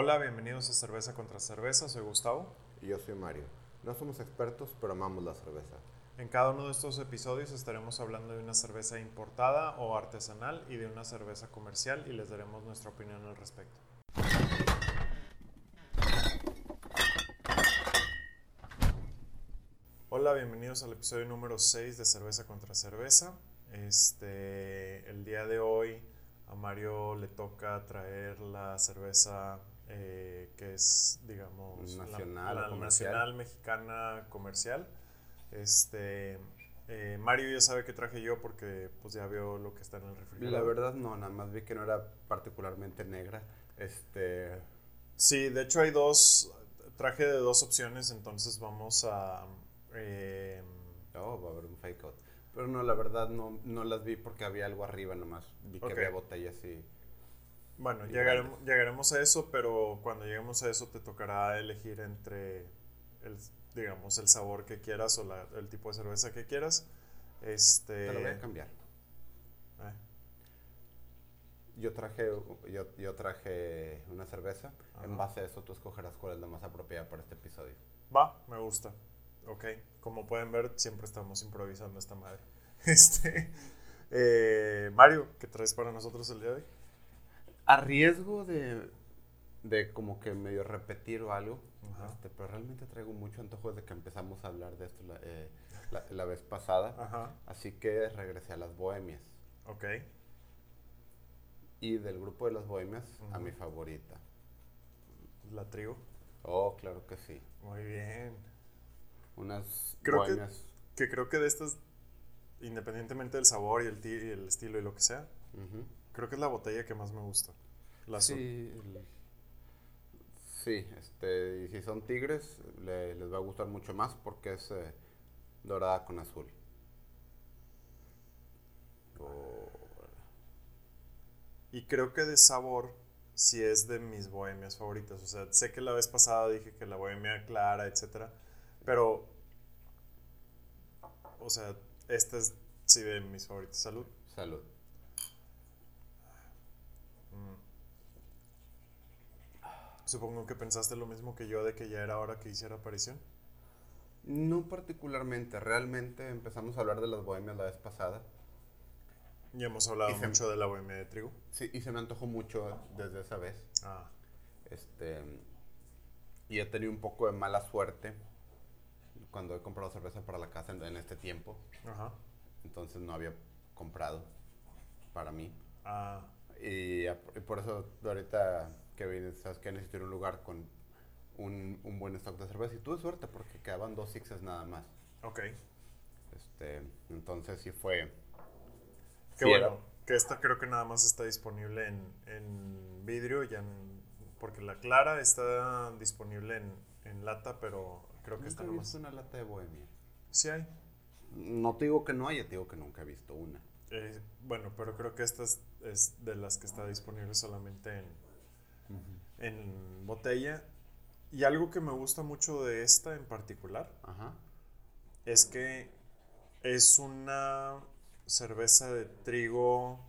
Hola, bienvenidos a Cerveza contra Cerveza, soy Gustavo. Y yo soy Mario. No somos expertos, pero amamos la cerveza. En cada uno de estos episodios estaremos hablando de una cerveza importada o artesanal y de una cerveza comercial y les daremos nuestra opinión al respecto. Hola, bienvenidos al episodio número 6 de Cerveza contra Cerveza. Este, el día de hoy a Mario le toca traer la cerveza eh, que es, digamos, Nacional la, la comercial. nacional mexicana comercial. Este, eh, Mario ya sabe que traje yo porque pues ya vio lo que está en el La refrigerador. verdad no, nada más vi que no era particularmente negra. Este, Sí, de hecho hay dos, traje de dos opciones, entonces vamos a... eh, oh, va a haber un fake out. Pero no, la verdad no, no las vi porque había algo arriba nomás. Vi que había botellas y... Bueno, llegaremos, llegaremos a eso, pero cuando lleguemos a eso te tocará elegir entre, el, digamos, el sabor que quieras o la- el tipo de cerveza que quieras. Este, Te lo voy a cambiar. eh, Yo traje, yo, yo traje una cerveza. En base a eso tú escogerás cuál es la más apropiada para este episodio. va, me gusta. Ok, como pueden ver, siempre estamos improvisando esta madre. Este, eh, Mario, ¿qué traes para nosotros el día de hoy? A riesgo de, de como que medio repetir o algo, este, pero realmente traigo mucho antojo desde que empezamos a hablar de esto la, eh, la- la vez pasada. Ajá, Así que regresé a las bohemias. ok. Y del grupo de las bohemias, a mi favorita. La trigo. Oh, claro que sí. Muy bien. Unas Creo que- bohemias. Que creo que de estas, independientemente del sabor y el, y el estilo y lo que sea. Creo que es la botella que más me gusta. La azul. Sí, el- sí, este, y si son tigres, le- les va a gustar mucho más porque es eh, dorada con azul. Oh, Y creo que de sabor sí es de mis bohemias favoritas. O sea, sé que la vez pasada dije que la bohemia clara, etcétera, pero, o sea, esta es sí de mis favoritas. Salud. salud. Supongo que pensaste lo mismo que yo de que ya era hora que hiciera aparición. No particularmente, realmente empezamos a hablar de las bohemias la vez pasada. Ya hemos hablado Y se- mucho de la bohemia de trigo. Sí, y se me antojó mucho desde esa vez. Ah, Este, y he tenido un poco de mala suerte cuando he comprado cerveza para la casa en, en este tiempo. ajá. Entonces no había comprado para mí. Ah, Y, y por eso ahorita que vine, sabes que necesito un lugar con un, un buen stock de cerveza. Y tuve suerte porque quedaban dos sixes nada más. ok. Este, entonces sí fue... Qué sí bueno. era- Que esta creo que nada más está disponible en, en vidrio, ya en- porque la clara está disponible en, en lata, pero creo que he nomás. una lata de bohemia. Sí hay. No te digo que no haya, te digo que nunca he visto una. Eh, bueno, pero creo que esta es, es de las que está disponible solamente en, en botella. Y algo que me gusta mucho de esta en particular Ajá. es que es una cerveza de trigo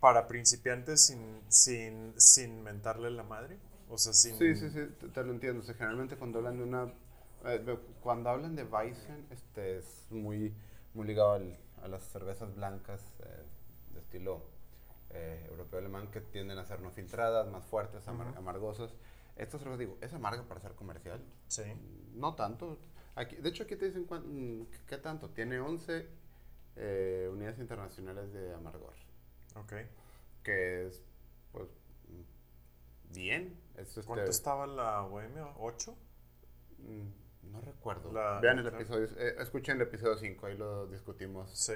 para principiantes sin, sin, sin mentarle la madre. O sea, sin... Sí, sí, sí, te, te lo entiendo. O sea, generalmente cuando hablan de una... eh, cuando hablan de Weizen, este es muy, muy ligado al- a las cervezas blancas eh, de estilo eh, europeo alemán que tienden a ser no filtradas, más fuertes, amar- Ujú. amargosas. Esta cerveza, digo, es amarga para ser comercial. Sí. No tanto. Aquí, de hecho, aquí te dicen mm, qué tanto. Tiene 11 eh, unidades internacionales de amargor. Ok. Que es, pues, mm, bien. Es, este, ¿Cuánto estaba la bohemia? ¿8? Mm, No recuerdo. La- Vean el la- episodio, eh, escuchen el episodio 5, ahí lo discutimos Sí.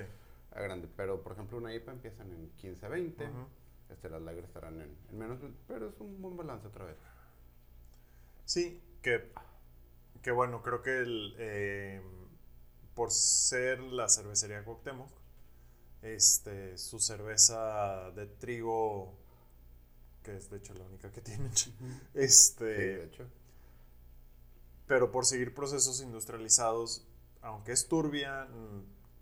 A grande. Pero, por ejemplo, una IPA empiezan en 15 20, Ujú. este, las lagers estarán en, en menos, pero es un buen balance otra vez. Sí, que, que bueno, creo que el, eh, por ser la cervecería Cuauhtémoc, este, su cerveza de trigo, que es de hecho la única que tienen, Sí, este, de hecho. pero por seguir procesos industrializados, aunque es turbia,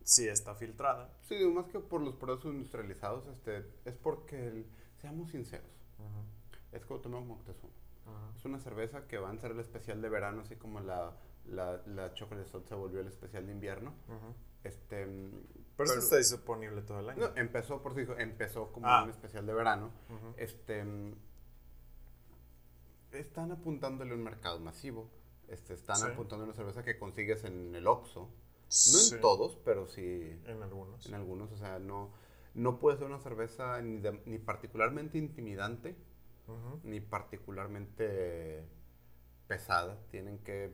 sí está filtrada. Sí, digo, más que por los procesos industrializados, este, es porque, el- seamos sinceros, Es Cuauhtémoc Moctezuma. Es una cerveza que va a ser el especial de verano, así como la, la, la Chocolate se volvió el especial de invierno. Este, pero, está disponible todo el año. No, empezó, por dijo, empezó como ah. un especial de verano. Este están apuntándole a un mercado masivo. Este, están apuntando a una cerveza que consigues en el Oxxo. No en todos, pero sí. En algunos. En algunos, o sea, no, no puede ser una cerveza ni, ni particularmente intimidante, ni particularmente pesada. Tienen que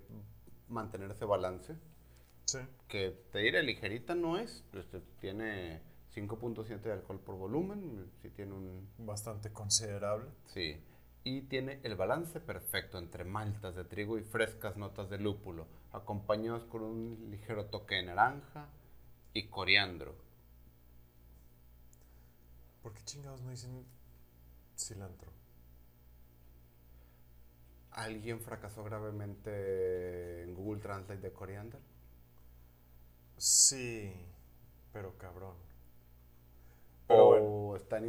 mantener ese balance. Sí. Que te diré, ligerita no es. Este, tiene 5.7 de alcohol por volumen. Sí tiene un... Bastante considerable. Sí y tiene el balance perfecto entre maltas de trigo y frescas notas de lúpulo, acompañados con un ligero toque de naranja y coriandro. ¿Por qué chingados no dicen cilantro? ¿Alguien fracasó gravemente en Google Translate de coriandro? Sí, pero cabrón. o, están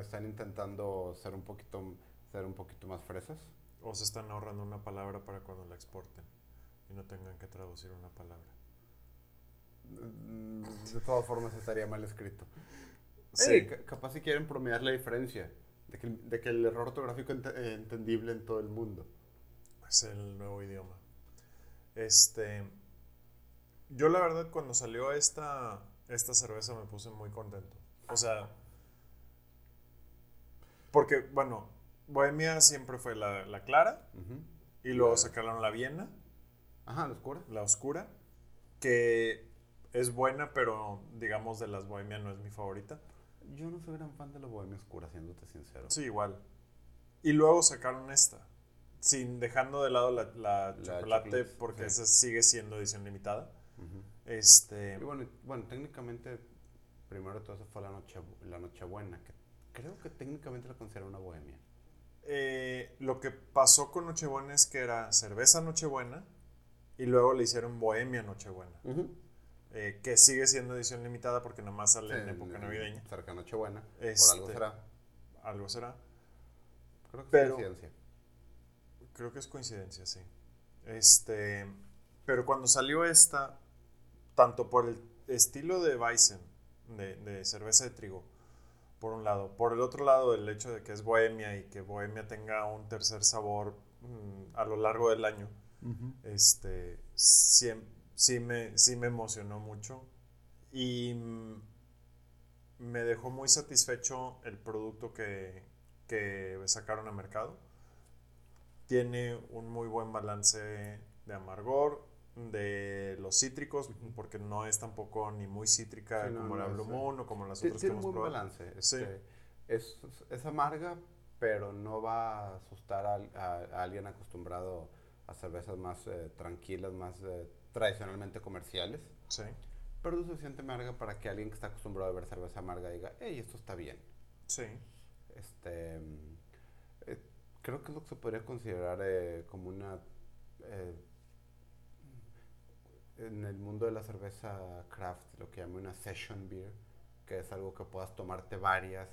están intentando ser un poquito ser un poquito más fresas. O se están ahorrando una palabra para cuando la exporten y no tengan que traducir una palabra. Mm, de todas formas estaría mal escrito. Sí. capaz si quieren promediar la diferencia de que, de que el error ortográfico es eh, entendible en todo el mundo. Es el nuevo idioma. Este, yo la verdad cuando salió esta, esta cerveza me puse muy contento. O sea, porque, bueno, Bohemia siempre fue la, la clara. Y luego sacaron la Viena. Ajá, la oscura. La oscura. Que es buena, pero digamos de las Bohemia no es mi favorita. Yo no soy gran fan de la Bohemia oscura, siéndote sincero. Sí, igual. Y luego sacaron esta. Sin dejando de lado la, la, chocolate, porque esa sigue siendo edición limitada. Este. Y bueno, bueno, técnicamente, primero de todo, eso fue la, noche, la Nochebuena, que creo que técnicamente la considero una bohemia. Eh, lo que pasó con Nochebuena es que era cerveza Nochebuena y luego le hicieron Bohemia Nochebuena. Eh, que sigue siendo edición limitada porque nomás sale en época navideña. Cerca Nochebuena. por algo este, será. Algo será. Creo que es coincidencia. Creo que es coincidencia, sí. Este, pero cuando salió esta, tanto por el estilo de Weizen, de, de cerveza de trigo, por un lado. Por el otro lado, el hecho de que es bohemia y que bohemia tenga un tercer sabor mm, a lo largo del año, este, sí, sí, me, sí me emocionó mucho y me dejó muy satisfecho el producto que, que sacaron a mercado. Tiene un muy buen balance de amargor, de los cítricos, porque no es tampoco ni muy cítrica como la Blue Moon o como las otras que hemos un buen balance. Este, es, es, amarga, pero no va a asustar a, alguien acostumbrado a cervezas más eh, tranquilas, más eh, tradicionalmente comerciales. Sí. Pero es suficiente amarga para que alguien que está acostumbrado a ver cerveza amarga diga, hey, esto está bien. Sí. Este, eh, creo que es lo que se podría considerar como una en el mundo de la cerveza craft, lo que llamo una session beer, que es algo que puedas tomarte varias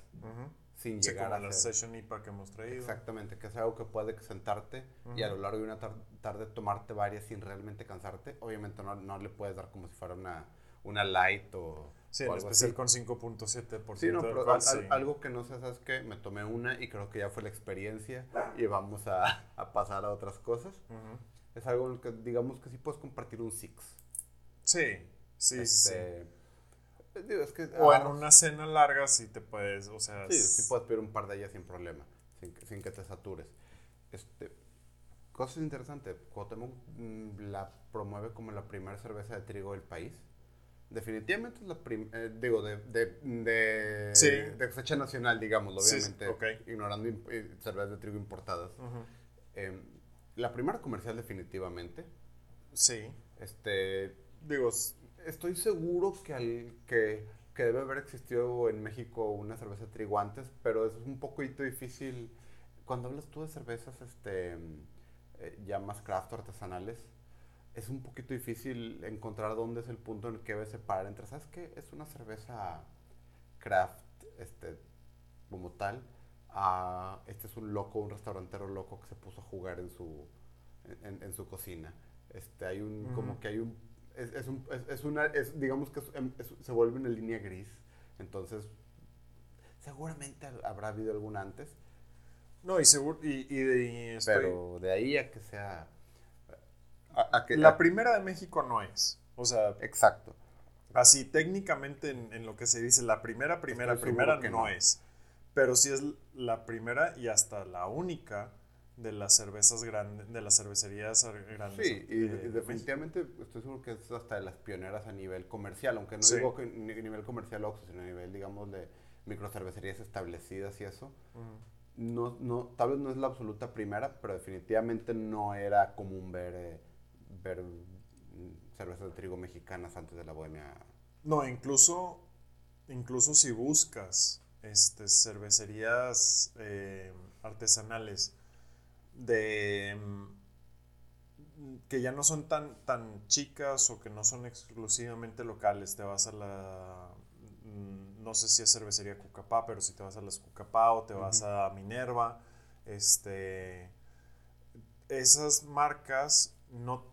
sin llegar a la session IPA que hemos traído. Exactamente, que es algo que puedes sentarte y a lo largo de una tarde tomarte varias sin realmente cansarte. Obviamente no, no, le puedes dar como si fuera una, una light o... Sí, en especial con 5.7%. Sí, no, pero algo que no sé, ¿sabes qué? Me tomé una y creo que ya fue la experiencia y vamos a, a pasar a otras cosas es algo que digamos que sí puedes compartir un Six. Sí, sí, sí. Digo, es que, o en una cena larga sí te puedes, o sea... Sí, sí puedes pedir un par de ellas sin problema, sin, sin que te satures. Este, cosa interesante, Cuauhtémoc mm, la promueve como la primera cerveza de trigo del país. Definitivamente es la primera, eh, digo, de, de, de, sí. de, cosecha nacional, digamos, obviamente, ignorando eh, cervezas de trigo importadas. Uh la primera comercial definitivamente. Sí. Este, digo, estoy seguro que, al, que, que debe haber existido en México una cerveza trigo antes, pero es un poquito difícil. Cuando hablas tú de cervezas este, eh, ya más craft artesanales, es un poquito difícil encontrar dónde es el punto en el que debe separar entre, ¿sabes qué? Es una cerveza craft este, como tal a este es un loco, un restaurantero loco que se puso a jugar en su, en, en su cocina. Este, hay un, como que hay un, es, es, un, es, es una, digamos que em, se vuelve una línea gris. Entonces, seguramente habrá habido algún antes, No, y seguro, y, y, y estoy- pero de ahí a que sea... a- a que- La a- primera de México no es. O sea, Exacto. así técnicamente en, en lo que se dice, la primera, primera, Estoy primera no, no. es. Pero sí es la primera y hasta la única de las cervezas grandes, de las cervecerías grandes. Sí, y, y de México. definitivamente estoy seguro que es hasta de las pioneras a nivel comercial, aunque no Sí. digo que ni- nivel comercial Oxxo, sino a nivel, digamos, de microcervecerías establecidas y eso. No, no, tal vez no es la absoluta primera, pero definitivamente no era común ver, eh, ver cervezas de trigo mexicanas antes de la bohemia. No, incluso, incluso si buscas este, cervecerías eh, artesanales de mm, que ya no son tan, tan chicas o que no son exclusivamente locales, te vas a la mm, no sé si es cervecería Cucapá, pero si te vas a las Cucapá o te vas a Minerva, este esas marcas no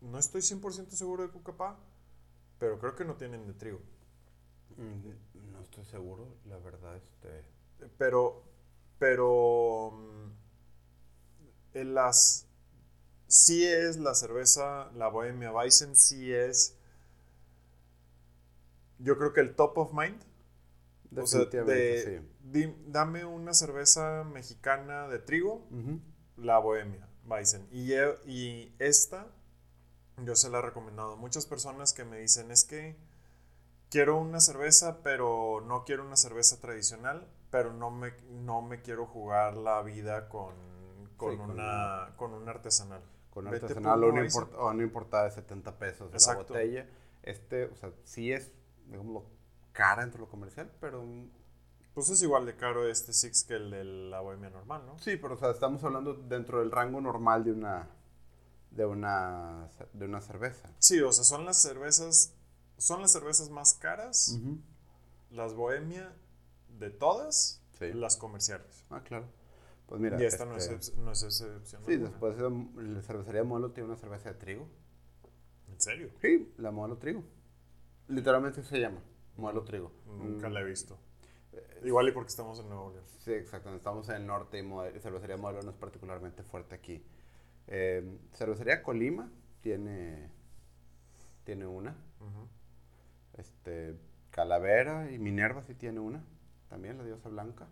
no estoy 100% seguro de Cucapá, pero creo que no tienen de trigo. Mm, No estoy seguro, la verdad, este... Pero, pero en las, sí es la cerveza, la Bohemia Weizen, sí es, yo creo que el top of mind. O sea, Definitivamente, de- sí. di- dame una cerveza mexicana de trigo, la Bohemia Weizen. Y, y esta, yo se la he recomendado a muchas personas que me dicen, es que quiero una cerveza, pero no quiero una cerveza tradicional, pero no me, no me quiero jugar la vida con, con, Sí, con una, con una artesanal. Con Vete artesanal o una import- o una importada de 70 pesos Exacto. la botella. Este, o sea, sí es, digamos, cara entre lo comercial, pero... Pues es igual de caro este Six que el de la Bohemia normal, ¿no? Sí, pero o sea, estamos hablando dentro del rango normal de una, de una, de una cerveza. Sí, o sea, son las cervezas, son las cervezas más caras, las Bohemia de todas, Sí. las comerciales. Ah, claro. Pues mira, y esta no, es, este, no es excepción. Sí, después de la cervecería Modelo tiene una cerveza de trigo. ¿En serio? Sí, la Modelo Trigo. Literalmente se llama Modelo Trigo. Nunca Mm, la he visto. Igual y porque estamos en Nuevo León. Sí, exactamente. Estamos en el norte y cervecería Modelo no es particularmente fuerte aquí. Eh, cervecería Colima tiene, tiene una. Este, Calavera y Minerva sí tiene una. También la diosa blanca.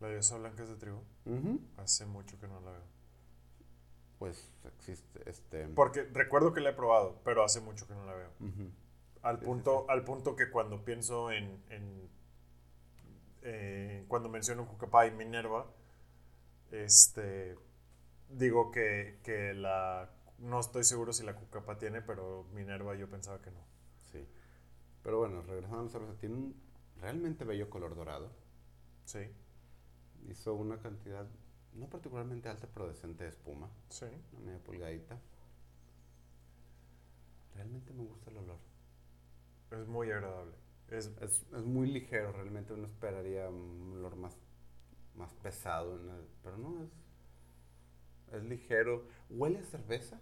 La diosa blanca es de trigo. Hace mucho que no la veo. Pues existe este. Porque recuerdo que la he probado, pero hace mucho que no la veo. Al Sí, sí, punto, al punto que cuando pienso en, en eh, cuando menciono Cucapá y Minerva, este digo que, que la no estoy seguro si la Cucapá tiene, pero Minerva yo pensaba que no. Sí. Pero bueno, regresando a la cerveza, tiene un realmente bello color dorado. Sí, Hizo una cantidad no particularmente alta, pero decente de espuma. sí. Una media pulgadita. Realmente me gusta el olor. Es muy agradable. Es, Es, es muy ligero, realmente uno esperaría un olor más, más pesado, una- pero no, es, es ligero. ¿Huele a cerveza?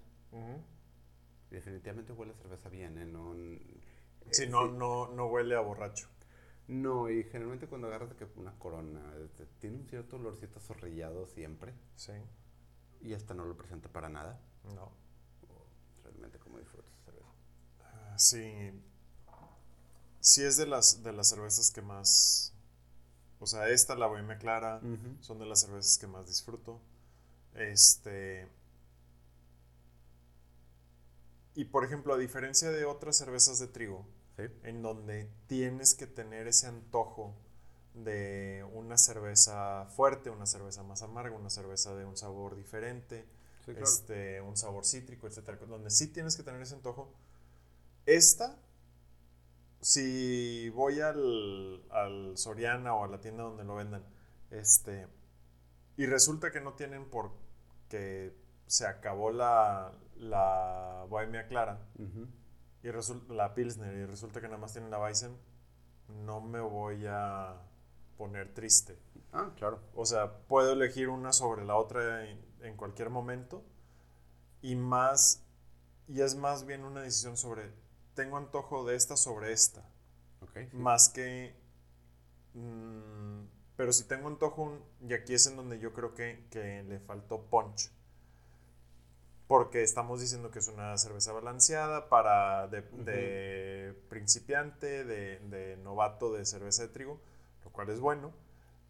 Definitivamente huele a cerveza bien, ¿eh? No, Sí, eh, no, no, no huele a borracho. No, y generalmente cuando agarras de que una corona, tiene un cierto olorcito zorrillado siempre, Sí, y esta no lo presenta para nada. no. Realmente como disfrutas esa cerveza. Ah, Sí. Sí es de las, de las cervezas que más... O sea, esta, la Bohemia Clara, son de las cervezas que más disfruto. Este... Y por ejemplo, a diferencia de otras cervezas de trigo, Sí. en donde tienes que tener ese antojo de una cerveza fuerte, una cerveza más amarga, una cerveza de un sabor diferente, Sí, claro. este, un sabor cítrico, etcétera, donde sí tienes que tener ese antojo. Esta, si voy al, al Soriana o a la tienda donde lo vendan, este, y resulta que no tienen porque se acabó la, la Bohemia Clara. Y resulta la Pilsner y resulta que nada más tienen la Weizen, no me voy a poner triste. Ah, claro. O sea, puedo elegir una sobre la otra en, en cualquier momento. Y más, y es más bien una decisión sobre, tengo antojo de esta sobre esta. Ok. sí. Más que... mm, pero si tengo antojo, y aquí es en donde yo creo que, que le faltó punch. Porque estamos diciendo que es una cerveza balanceada para de, de principiante, de, de novato de cerveza de trigo, lo cual es bueno.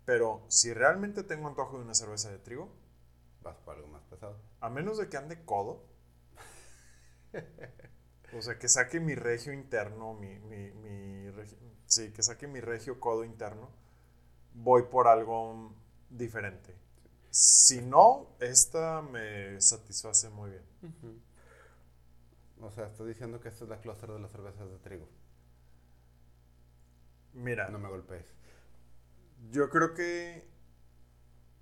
Pero si realmente tengo antojo de una cerveza de trigo, Vas por algo más pesado. a menos de que ande codo, o sea, que saque mi regio interno, mi, mi, mi regi- sí, que saque mi regio codo interno, voy por algo diferente. Si no, esta me satisface muy bien. O sea, estás diciendo que esta es la clúster de las cervezas de trigo. Mira, No me golpees. yo creo que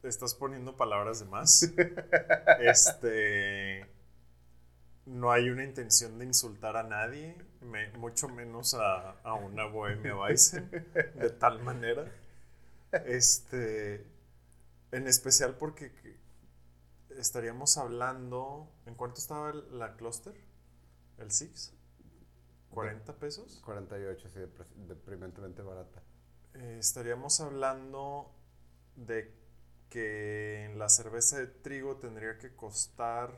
estás poniendo palabras de más. este. No hay una intención de insultar a nadie, me- mucho menos a, a una bohemia Weizen, de tal manera. Este. En especial porque que- estaríamos hablando. ¿En cuánto estaba el- la cluster? ¿El Six? ¿40 pesos? 48, sí, deprimentemente barata. Eh, estaríamos hablando de que la cerveza de trigo tendría que costar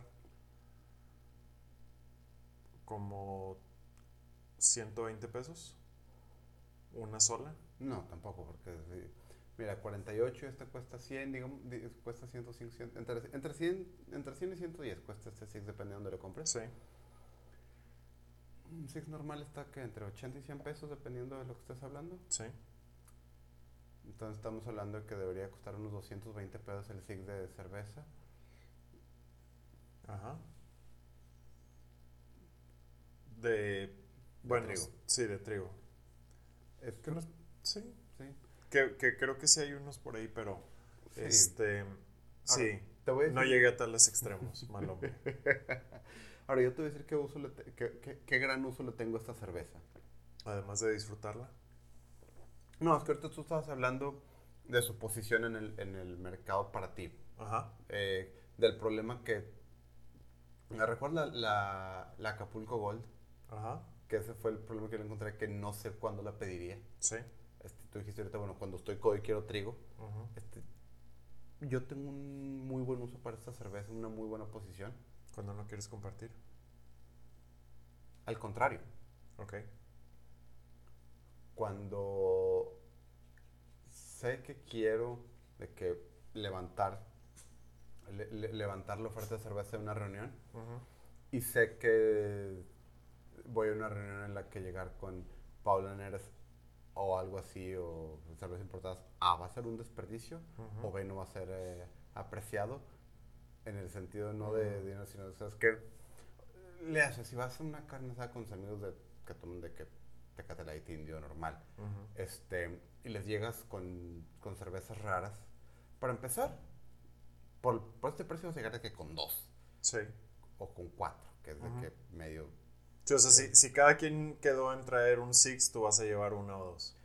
como 120 pesos. Una sola. No, tampoco, porque. Mira, 48, esta cuesta 100, digamos, di- cuesta 105, 100, entre, entre, 100, entre 100 y 110 cuesta este Six, dependiendo de donde lo compres. Sí. Un Six normal está que entre 80 y 100 pesos, dependiendo de lo que estés hablando. Sí. Entonces estamos hablando de que debería costar unos 220 pesos el Six de cerveza. Ajá. De. Bueno, trigo. sí, de trigo. Es Que no sí. Que, que creo que sí hay unos por ahí, pero. Sí. Este. Sí. Te voy a No llegué a tales extremos, mal hombre. Ahora yo te voy a decir qué, uso le te- qué, qué- qué gran uso le tengo a esta cerveza. Además de disfrutarla. No, es que ahorita tú estabas hablando de su posición en el, en el mercado para ti. Ajá. eh, del problema que... ¿Me recuerda la, la Acapulco Gold? Ajá. Que ese fue el problema que yo encontré, que no sé cuándo la pediría. Sí. Este, tú dijiste ahorita, bueno, cuando estoy codo y quiero trigo. Ujú. Este, yo tengo un muy buen uso para esta cerveza, una muy buena posición. Cuando no quieres compartir. Al contrario, Ok. cuando sé que quiero de que levantar le- le- levantar la oferta de cerveza en una reunión Ujú. y sé que voy a una reunión en la que llegar con Paula Neres o algo así o cervezas importadas A va a ser un desperdicio Ujú. o B no va a ser eh, apreciado en el sentido no de dinero sino o sea, es que le haces si vas a una carne asada con tus amigos de que toman de que Tecate Light indio normal Ujú. este, y les llegas con, con cervezas raras. Para empezar, por, por este precio vas a llegar de que con dos Sí. o con cuatro, que es de que medio... Sí, o sea, si, si cada quien quedó en traer un Six, tú vas a llevar uno o dos.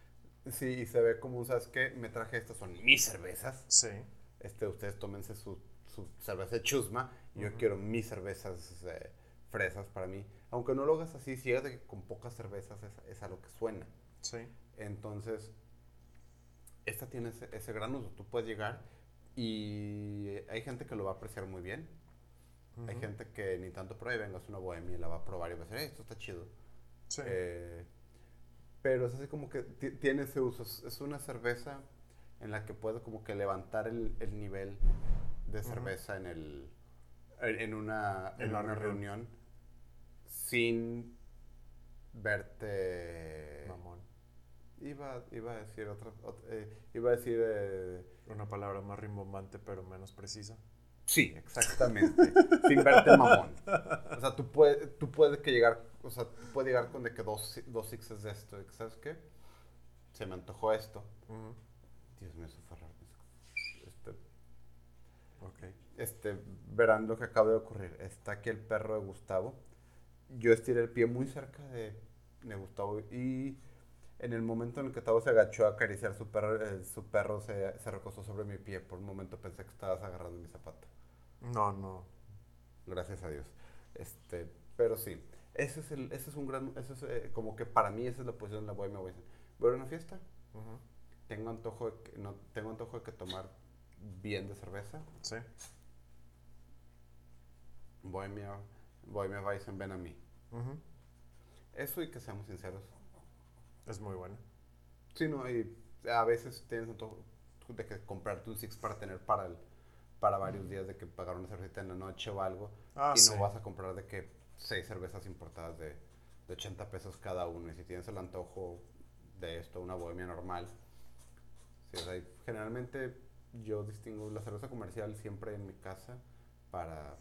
Sí, y se ve como, ¿sabes qué? Me traje estas, son mis cervezas. Sí. Este, ustedes tómense su, su cerveza de chusma y yo quiero mis cervezas eh, fresas para mí. Aunque no lo hagas así, si llegas de que con pocas cervezas es, es a lo que suena. Sí. Entonces, esta tiene ese, ese gran uso. Tú puedes llegar y hay gente que lo va a apreciar muy bien. Hay Ujú. gente que ni tanto prueba y vengas una bohemia y la va a probar y va a decir, "Eh, esto está chido. Sí. Eh, pero es así como que ti- tiene ese uso. Es, una cerveza en la que puedes como que levantar el, el nivel de cerveza en, el, en, una, En en una reunión. reunión sin verte... Mamón. Iba, iba a decir otra, ot- eh, iba a decir eh, Una palabra más rimbombante, pero menos precisa. Sí, exactamente, sin verte mamón. O sea, tú puedes, tú puedes que llegar, o sea, tú puedes llegar con de que dos, dos sixes de esto, ¿sabes qué? Se me antojó esto. Dios mío, eso fue raro. Este, este, verán lo que acaba de ocurrir. Está aquí el perro de Gustavo. Yo estiré el pie muy cerca de, de Gustavo y en el momento en el que Tavo se agachó a acariciar su perro, eh, su perro se, se recostó sobre mi pie. Por un momento pensé que estabas agarrando mi zapato. No, no. Gracias a Dios. Este, pero sí, ese es, el, ese es un gran, ese es eh, como que para mí esa es la posición de la bohemia. Voy a, voy a una fiesta, tengo antojo de que, no, tengo antojo de que tomar bien de cerveza. Sí. Bohemia, Bohemia Weizen, ven a mí. Eso y que seamos sinceros. Es muy bueno. Sí, no, y a veces tienes antojo de que comprarte un six para tener para, el- para varios días de que pagar una cervecita en la noche o algo. Ah, y sí. no vas a comprar de que seis cervezas importadas de, de 80 pesos cada uno. Y si tienes el antojo de esto, una bohemia normal. Sí, o sea, y generalmente yo distingo la cerveza comercial siempre en mi casa para...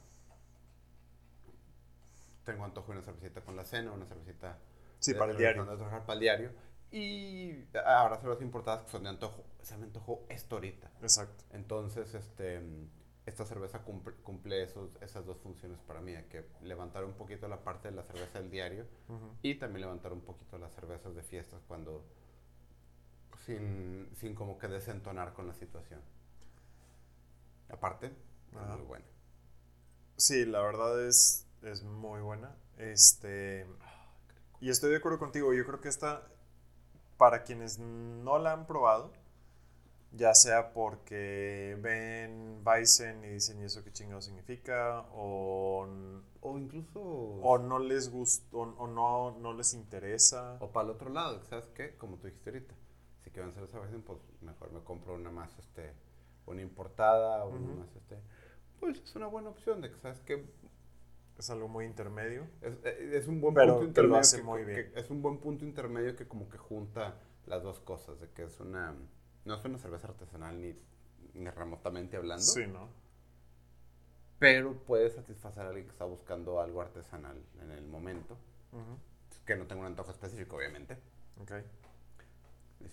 Tengo antojo de una cervecita con la cena, una cervecita Sí, de- para el diario. trabajar para el diario. Y ahora cervezas importadas que son de antojo. Se me antojó esto ahorita. Exacto. Entonces, este, esta cerveza cumple, cumple esos, esas dos funciones para mí, que levantar un poquito la parte de la cerveza del diario y también levantar un poquito las cervezas de fiestas cuando sin, sin como que desentonar con la situación. Aparte, es muy buena. Sí, la verdad es, es muy buena. Este. Y estoy de acuerdo contigo. Yo creo que esta, para quienes no la han probado, ya sea porque ven Bison y dicen, ¿y eso qué chingado significa? O, O incluso... o no les gustó, o no, no les interesa. O para el otro lado, ¿sabes qué? Como tú dijiste ahorita, si quieren hacer esa versión, pues mejor me compro una más, este, una importada, o una más, este, pues es una buena opción de que, ¿sabes qué? Es algo muy intermedio. Es, eh, es un buen Pero punto que lo intermedio. hace que- muy que- bien. es un buen punto intermedio que como que junta las dos cosas, de que es una, no es una cerveza artesanal ni, ni remotamente hablando, Sí, ¿no? pero puede satisfacer a alguien que está buscando algo artesanal en el momento, que no tenga un antojo específico, obviamente. Ok.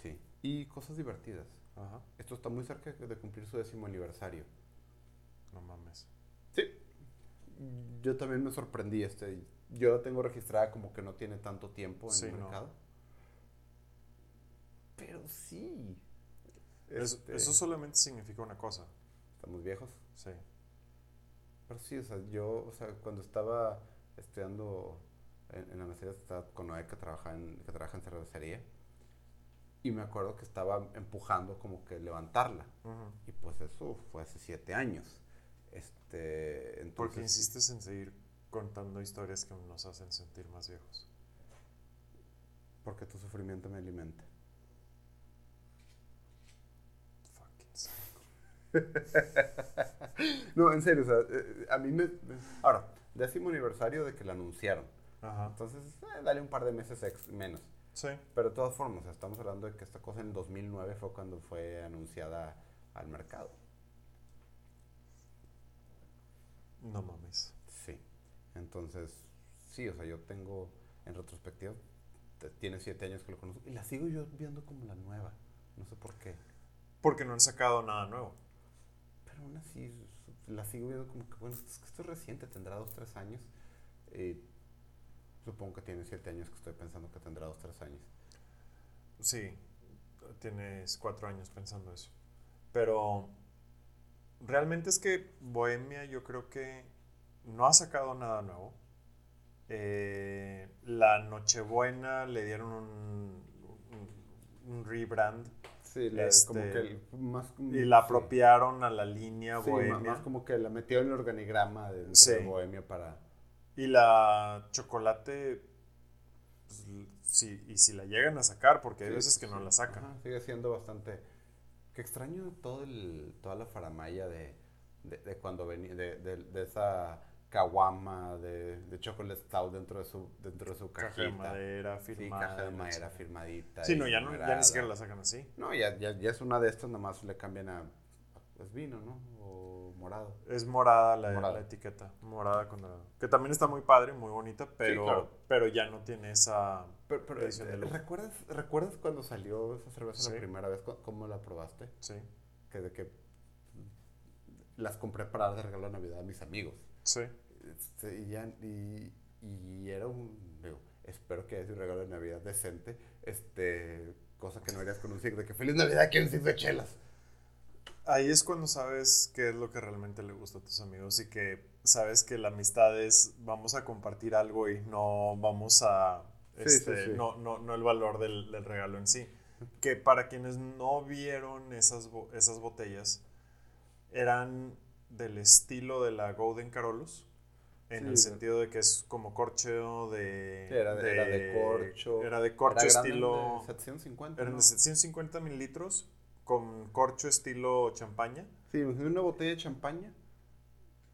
Sí. Y cosas divertidas. Ajá. Esto está muy cerca de cumplir su décimo aniversario. No mames. Yo también me sorprendí. Este, yo la tengo registrada como que no tiene tanto tiempo en Sí, el no. mercado. Pero sí. Eso, Este, eso solamente significa una cosa. Estamos viejos. Sí. Pero sí, o sea, yo, o sea, cuando estaba estudiando en, en la maestría, estaba con Noé que trabaja en, que trabaja en cervecería. Y me acuerdo que estaba empujando como que levantarla. Y pues eso fue hace siete años. Este, entonces, Porque insistes en seguir contando historias que nos hacen sentir más viejos. Porque tu sufrimiento me alimenta. Fucking psycho. No, en serio, o sea, eh, a mí me... Ahora, décimo aniversario de que la anunciaron. Ajá. Entonces, eh, dale un par de meses ex- menos. Sí. Pero de todas formas, estamos hablando de que esta cosa en 2009 fue cuando fue anunciada al mercado. No mames. Sí. Entonces, sí, o sea, yo tengo, en retrospectiva, tiene siete años que lo conozco y la sigo yo viendo como la nueva. No sé por qué. Porque no han sacado nada nuevo. Pero aún así, la sigo viendo como que, bueno, es que esto es reciente, tendrá dos, tres años. Y supongo que tiene siete años que estoy pensando que tendrá dos, tres años. Sí. Tienes cuatro años pensando eso. Pero realmente es que Bohemia yo creo que no ha sacado nada nuevo. Eh, la Nochebuena le dieron un, un, un rebrand Sí, la- Este, como que el- más como- y la sí. apropiaron a la línea Sí, Bohemia. más como que la metió en el organigrama de, Sí. de Bohemia para... Y la chocolate, pues, y si la llegan a sacar, porque hay veces que no la sacan. ajá, sigue siendo bastante... Que extraño todo el, toda la faramaya de, de, de cuando venía, de, de, esa caguama de, de chocolate stout dentro de su, dentro de su Caja cajita. de madera Sí, firmada. caja de madera firmadita. Sí, no, ya, no, ya ni siquiera la sacan así. No, ya, ya, ya es una de estas, nomás le cambian a... Es vino, ¿no? O morado. Es morada la, Morada. la etiqueta, morada con dorado. Que también está muy padre, muy bonita, pero, claro. pero ya no tiene esa... Pero, pero, edición de eh, lujo. ¿recuerdas, ¿recuerdas cuando salió esa cerveza Sí. la primera vez? ¿Cómo- ¿Cómo la probaste? Sí, Que de que las compré para dar de regalo de Navidad a mis amigos. sí. Este, y, ya, y, y era un... digo, espero que haya un regalo de Navidad decente, este, cosa que no harías con un ciclo de que feliz Navidad, quiero un ciclo de chelas. Ahí es cuando sabes qué es lo que realmente le gusta a tus amigos y que sabes que la amistad es vamos a compartir algo y no vamos a... Este, No, no, no, el valor del, del, regalo en sí. Que para quienes no vieron esas, esas botellas, eran del estilo de la Golden Carolus. En el sentido de que es como corcho de, era, de, era de corcho. Era de corcho estilo. De 750. Eran de 750 mililitros con corcho estilo champaña. Sí, una botella de champaña.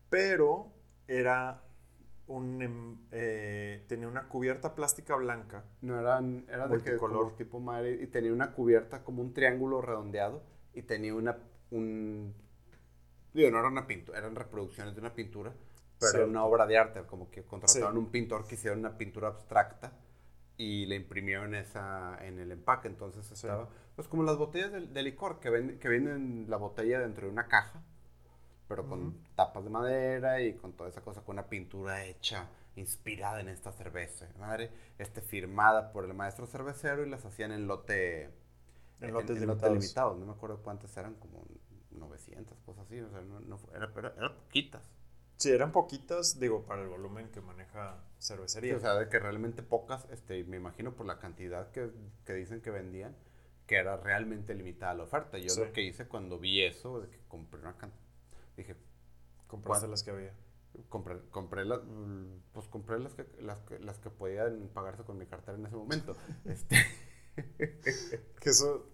Pero era un. Em, eh, tenía una cubierta plástica blanca. No, eran, era de que color tipo madre y tenía una cubierta como un triángulo redondeado y tenía una. Un, digo, no era una pintura, eran reproducciones de una pintura pero era una obra de arte, como que contrataron un pintor que hiciera una pintura abstracta y le imprimieron esa en el empaque. Entonces estaba, pues como las botellas de, licor, que, ven, que vienen la botella dentro de una caja, pero con tapas de madera y con toda esa cosa, con una pintura hecha, inspirada en esta cerveza. Madre, este, firmada por el maestro cervecero y las hacían en lote. En, lotes limitados. No me acuerdo cuántas eran, como 900, cosas así. O sea, no, no era, eran poquitas. Sí, eran poquitas, digo, para el volumen que maneja cervecería. o sea, de que realmente pocas, este, me imagino por la cantidad que, que dicen que vendían, que era realmente limitada la oferta. Yo lo que hice cuando vi eso, de que compré una cantidad, dije... Compraste las que había. Compré, compré las, pues compré las que, las, que, las que podían pagarse con mi cartera en ese momento. este. que eso,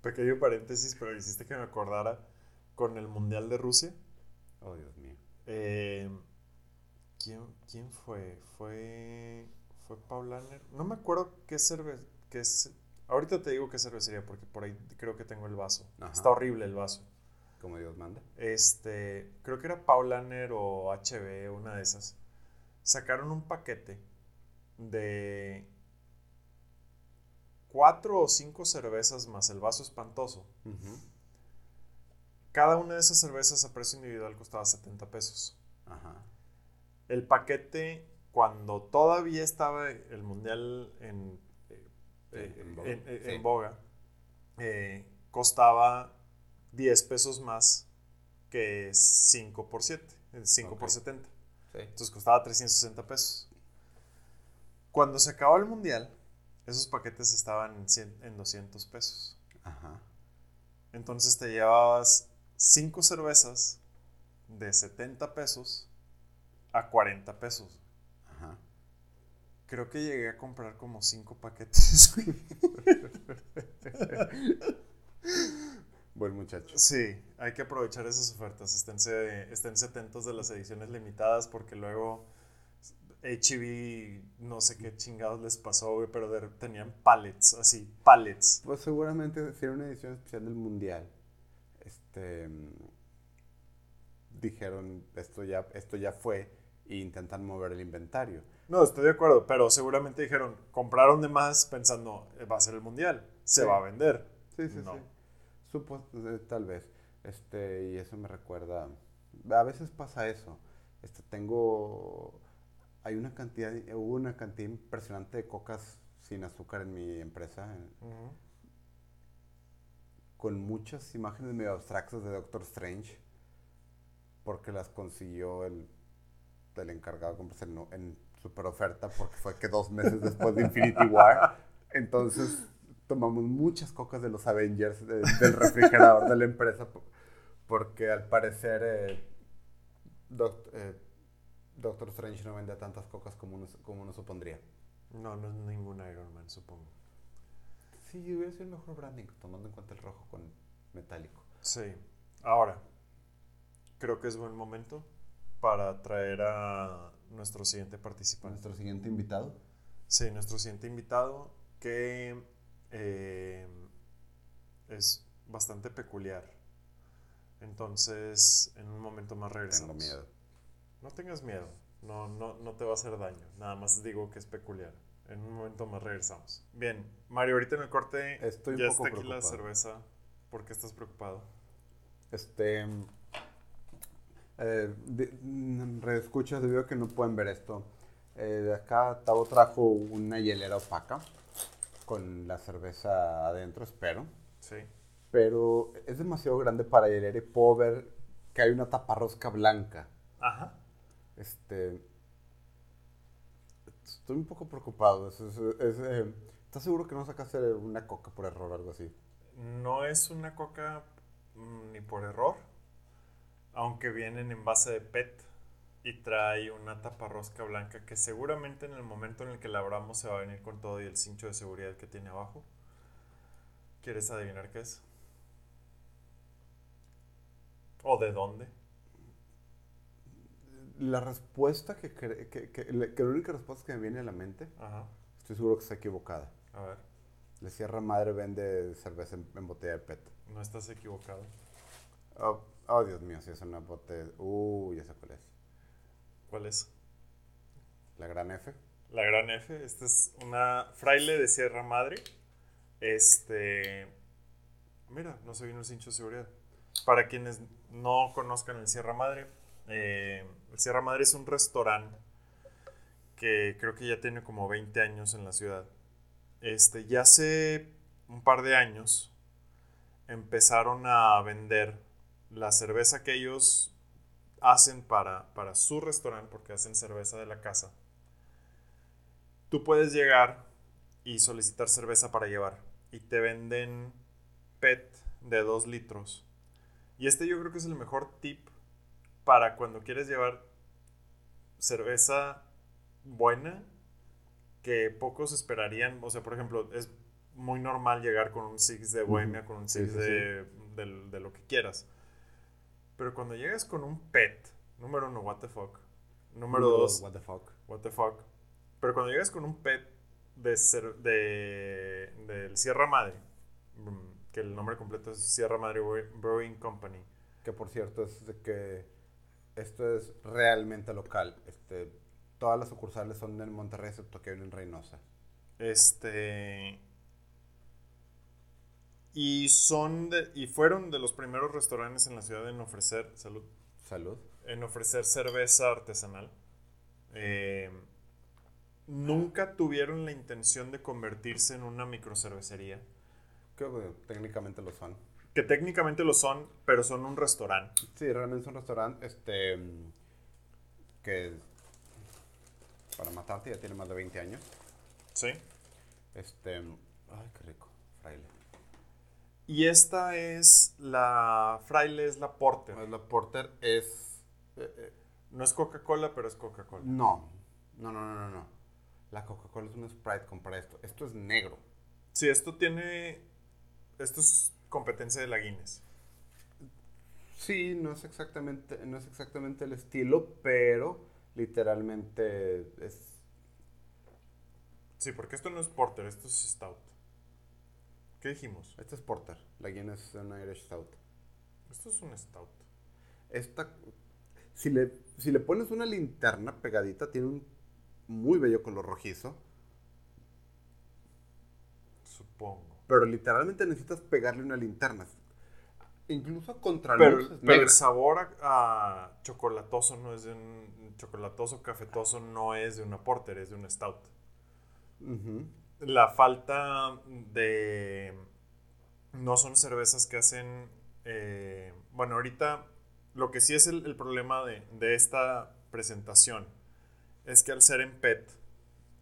pequeño paréntesis, pero hiciste que me acordara con el Mundial de Rusia. Oh, Dios mío. Eh, ¿quién, ¿Quién fue? Fue. Fue Paulaner. No me acuerdo qué cerveza. Qué es, ahorita te digo qué cervecería porque por ahí creo que tengo el vaso. Está horrible el vaso. Como Dios manda. Este. Creo que era Paulaner o HB, una de esas. Sacaron un paquete de cuatro o cinco cervezas más el vaso espantoso. Cada una de esas cervezas a precio individual costaba 70 pesos. El paquete, cuando todavía estaba el mundial en, boga, costaba 10 pesos más que 5 por 7, 5 por 70. Entonces costaba 360 pesos. Cuando se acabó el mundial, esos paquetes estaban en, 200 pesos. Entonces te llevabas cinco cervezas de 70 pesos a 40 pesos. Ajá. Creo que llegué a comprar como cinco paquetes. Buen muchacho. Sí, hay que aprovechar esas ofertas. Esténse, esténse atentos de las ediciones limitadas porque luego HB, no sé qué chingados les pasó, pero tenían pallets, así, pallets. Pues seguramente sería una edición especial del Mundial este, dijeron, esto ya, esto ya fue, e intentan mover el inventario. No, estoy de acuerdo, pero seguramente dijeron, compraron de más pensando, eh, va a ser el mundial, se va a vender. Sí, sí, sí. Eh, tal vez. Este, y eso me recuerda, a veces pasa eso. Este, tengo, hay una cantidad, hubo una cantidad impresionante de cocas sin azúcar en mi empresa con muchas imágenes medio abstractas de Doctor Strange, porque las consiguió el, el encargado en, en super oferta, porque fue que dos meses después de Infinity War. Entonces tomamos muchas cocas de los Avengers del refrigerador de la empresa, porque al parecer eh, eh, Doctor Strange no vende tantas cocas como uno, como uno supondría. No, no es ningún Iron Man, supongo. Sí, hubiera sido el mejor branding, tomando en cuenta el rojo con metálico. Sí. Ahora, creo que es buen momento para traer a nuestro siguiente participante. ¿Nuestro siguiente invitado? Sí, nuestro siguiente invitado que eh, es bastante peculiar. Entonces, en un momento más regresamos. Tengo miedo. No tengas miedo. No, no, no te va a hacer daño. Nada más digo que es peculiar. En un momento más regresamos. Bien, Mario, ahorita en el corte Estoy ya un poco está aquí la cerveza. ¿Por qué estás preocupado? Este. Eh, reescuchas, debido a que no pueden ver esto. Eh, de acá Tavo trajo una hielera opaca con la cerveza adentro, espero. Sí. Pero es demasiado grande para hielera y puedo ver que hay una taparrosca blanca. Ajá. Este. Estoy un poco preocupado. Es- es- es, eh, ¿Estás seguro que no sacaste una coca por error o algo así? No es una coca mm, ni por error, aunque vienen en base de PET y trae una taparrosca blanca que seguramente en el momento en el que la abramos se va a venir con todo y el cincho de seguridad que tiene abajo. ¿Quieres adivinar qué es? ¿O de dónde? La respuesta que, que, que, la- que la única respuesta que me viene a la mente, Ajá. estoy seguro que está equivocada. A ver, La Sierra Madre vende cerveza en, en botella de PET. no estás equivocado. Oh, oh, Dios mío, si es una botella. Uh, ya sé cuál es. ¿Cuál es? La gran F. La gran F. Esta es una fraile de Sierra Madre. Este. Mira, no se vino el cincho de seguridad. Para quienes no conozcan el Sierra Madre, eh, el Sierra Madre es un restaurante que creo que ya tiene como 20 años en la ciudad. Este, ya hace un par de años empezaron a vender la cerveza que ellos hacen para, para su restaurante, porque hacen cerveza de la casa. Tú puedes llegar y solicitar cerveza para llevar y te venden PET de 2 litros. Y este yo creo que es el mejor tip para cuando quieres llevar cerveza buena que pocos esperarían. O sea, por ejemplo, es muy normal llegar con un Six de Bohemia, con un Sí, Six sí, de, de lo que quieras. Pero cuando llegas con un PET, número uno, what the fuck. Número dos, What the fuck. what the fuck. Pero cuando llegas con un PET de, cer- de del Sierra Madre, mm, que el nombre completo es Sierra Madre Brew- Brewing Company. Que por cierto es de que esto es realmente local. Este, todas las sucursales son en Monterrey, excepto que hay una en Reynosa. Este. Y son de- y fueron de los primeros restaurantes en la ciudad en ofrecer salud, Salud. en ofrecer cerveza artesanal. Eh, nunca tuvieron la intención de convertirse en una microcervecería, Creo que técnicamente lo son. que técnicamente lo son, pero son un restaurante. Sí, realmente es un restaurante este, que para matarte ya tiene más de 20 años. ¿Sí? Este, ay, qué rico, fraile. Y esta es la fraile, es la porter. La porter es eh, eh, No es Coca-Cola, pero es Coca-Cola. no, no, no, no, no, no. La Coca-Cola es un Sprite compara esto. Esto es negro. Sí, esto tiene. Esto es competencia de la Guinness. Sí, no es exactamente, no es exactamente el estilo, pero literalmente es Sí, porque esto no es porter, esto es stout. ¿Qué dijimos? Este es Porter, la Guinness es una Irish Stout. Esto es un stout. Esta, si le, si le pones una linterna pegadita, tiene un muy bello color rojizo, Supongo. pero literalmente necesitas pegarle una linterna. Incluso a contraluz Pero, el sabor a, a chocolatoso no es de un. Chocolatoso cafetoso no es de una porter, es de un stout. Ujú. La falta de. No son cervezas que hacen. eh, bueno, ahorita lo que sí es el, el problema de, de esta presentación es que al ser en PET,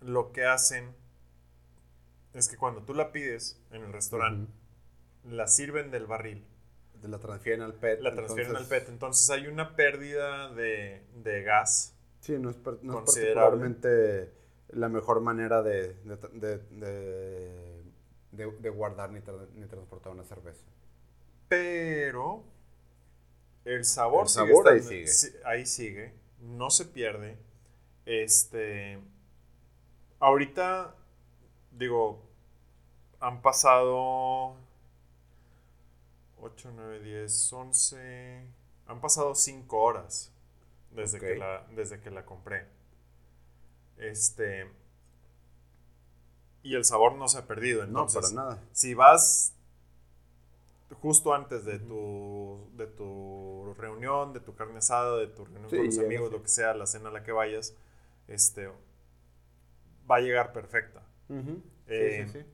lo que hacen es que cuando tú la pides en el restaurante, la sirven del barril, De la transfieren al PET. la transfieren entonces- al PET. Entonces hay una pérdida de, de gas. Sí, no es, no es particularmente la mejor manera de, de, de, de- guardar ni, tra- ni transportar una cerveza. Pero el sabor, El sigue sabor ahí estando- sigue. sí, ahí sigue, no se pierde. Este, ahorita, digo, han pasado 8, 9, 10, 11, han pasado 5 horas desde, que Ok. la, desde que la compré. Este, y el sabor no se ha perdido. No, para nada. si vas justo antes de tu, de tu reunión, de tu carne asada, de tu reunión Sí, con los amigos, lo que sea, la cena a la que vayas, este, va a llegar perfecta. Eh, sí, sí, sí.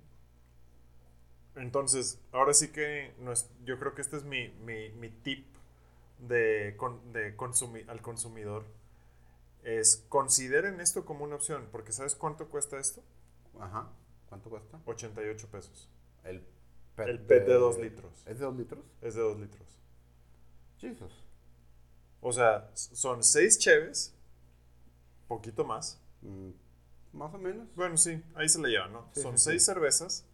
Entonces, ahora sí que no es- yo creo que este es mi, mi- mi tip de, con- de consumi- al consumidor. Es consideren esto como una opción, porque ¿sabes cuánto cuesta esto? Ajá. ¿Cuánto cuesta? 88 pesos. El El PET de dos litros. ¿Es de 2 litros? Es de 2 litros. Jesus. O sea, son 6 cheves, poquito más. Mm, más o menos. Bueno, sí, ahí se le lleva, ¿no? Sí, son sí, 6 sí. cervezas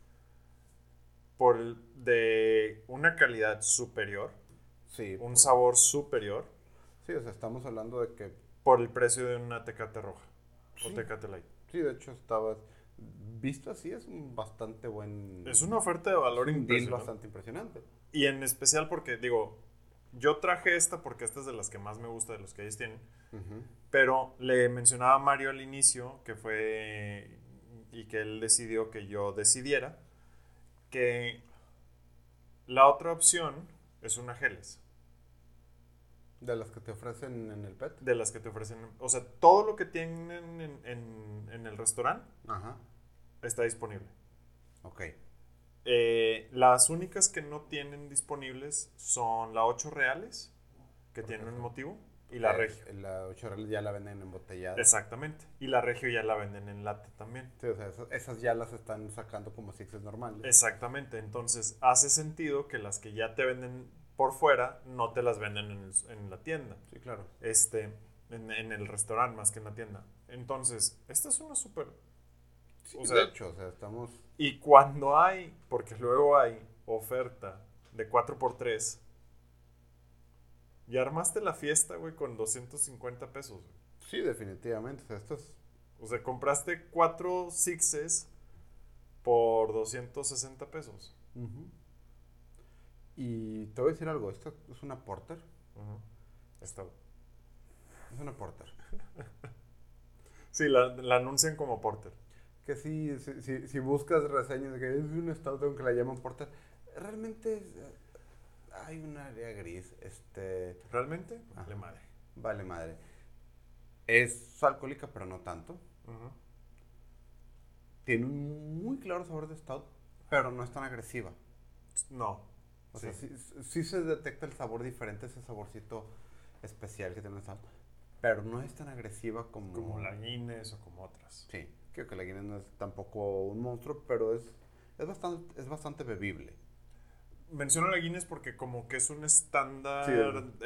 por de una calidad superior, Sí. un por- sabor superior, Sí, o sea, estamos hablando de que. Por el precio de una tecate roja o Sí. tecate light. Sí, de hecho, estaba. Visto así, es un bastante buen. Es una oferta de valor impresionante. bastante impresionante. Y en especial porque, digo, yo traje esta porque esta es de las que más me gusta de los que ellos tienen. Pero le mencionaba a Mario al inicio que fue y que él decidió que yo decidiera que la otra opción es una Geles, De las que te ofrecen en el PET. de las que te ofrecen. O sea, todo lo que tienen en, en- en el restaurante Ajá. está disponible. Ok. Eh, las únicas que no tienen disponibles son la 8 reales, que tienen un Perfecto. motivo, y la Eh, regio. La 8 reales ya la venden embotellada. Exactamente. Y la regio ya la venden en lata también. Sí, o sea, esas, esas ya las están sacando como sixes normales. Exactamente, entonces hace sentido que las que ya te venden por fuera no te las venden en, el- en la tienda, Sí, claro. este, en, en el restaurante más que en la tienda. Entonces, esta es una súper... Sí, O sea- de hecho, o sea, estamos. Y cuando hay, porque luego hay oferta de 4x3, ya armaste la fiesta, güey, con 250 pesos. güey. Sí, definitivamente. O sea, esto es. O sea, compraste 4 sixes por 260 pesos. Ujú. Y te voy a decir algo. Esto es una porter. Ujú. Está- Es una porter. Sí, la, la anuncian como Porter. Que si, si, si buscas reseñas de que es un stout aunque la llaman porter, realmente es, eh, hay un área gris. Este. ¿Realmente? Vale madre. Vale, madre. Es alcohólica, pero no tanto. Ujú. Tiene un muy claro sabor de stout, pero no es tan agresiva. No. O sí. sea, sí, sí se detecta el sabor diferente, ese saborcito especial que tiene el stout, pero no es tan agresiva como... Como la Guinness o como otras. Sí, creo que la Guinness no es tampoco un monstruo, pero es, es, bastante, es bastante bebible. Menciono la Guinness porque como que es un estándar Sí.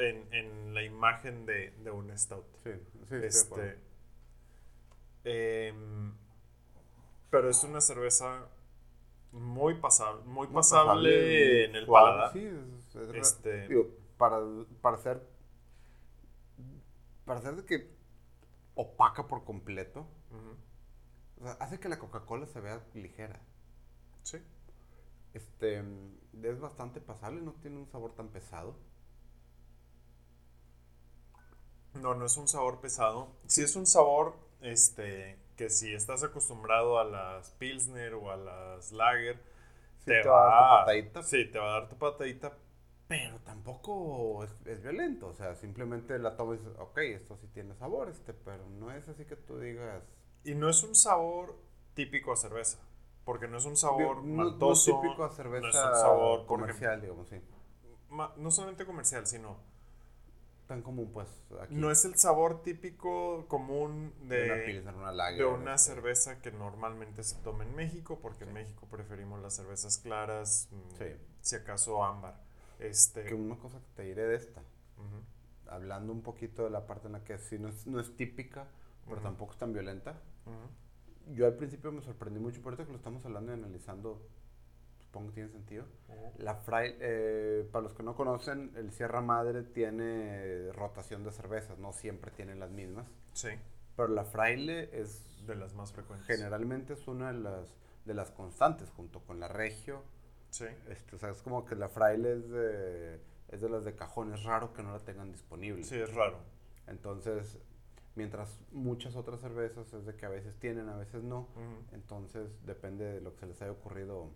en, en la imagen de, de un stout. Sí, sí. Este, em, pero es una cerveza muy pasable, muy, Muy pasable, en el suave, paladar. Sí, es- Este- digo, para, para ser... Para ser de que opaca por completo, o sea, hace que la Coca-Cola se vea ligera. Sí. Este, es bastante pasable, no tiene un sabor tan pesado. No, no es un sabor pesado. Sí es un sabor, este, que si estás acostumbrado a las Pilsner o a las Lager, Sí, te va a dar tu patadita. Sí, te va a dar tu patadita. Pero tampoco es, es violento, o sea, simplemente la tomas y dices, ok, esto sí tiene sabor, este, pero no es así que tú digas... Y no es un sabor típico a cerveza. Porque no es un sabor no, no es maltoso. típico a cerveza no es un sabor, comercial, digamos, sí. ma- no solamente comercial, sino Tan común, pues, aquí. no es el sabor típico común de de, una Pilsner, una lager. de una este, cerveza que normalmente se toma en México, porque en México preferimos las cervezas claras, mm, Sí. si acaso ámbar. Este, Que una cosa que te diré de esta, hablando un poquito de la parte en la que sí no es, no es típica, pero tampoco es tan violenta. Yo al principio me sorprendí mucho, pero ahorita que lo estamos hablando y analizando, supongo que tiene sentido. La Fraile, eh, para los que no conocen, el Sierra Madre tiene rotación de cervezas, no siempre tienen las mismas. Sí, Pero la Fraile es, de las más frecuentes. generalmente es una de las, de las constantes, junto con la Regio. Sí, Este, o sea, es como que la Fraile es de, es de las de cajón, es raro que no la tengan disponible. sí, es raro. Entonces, mientras muchas otras cervezas es de que a veces tienen, a veces no. Entonces, depende de lo que se les haya ocurrido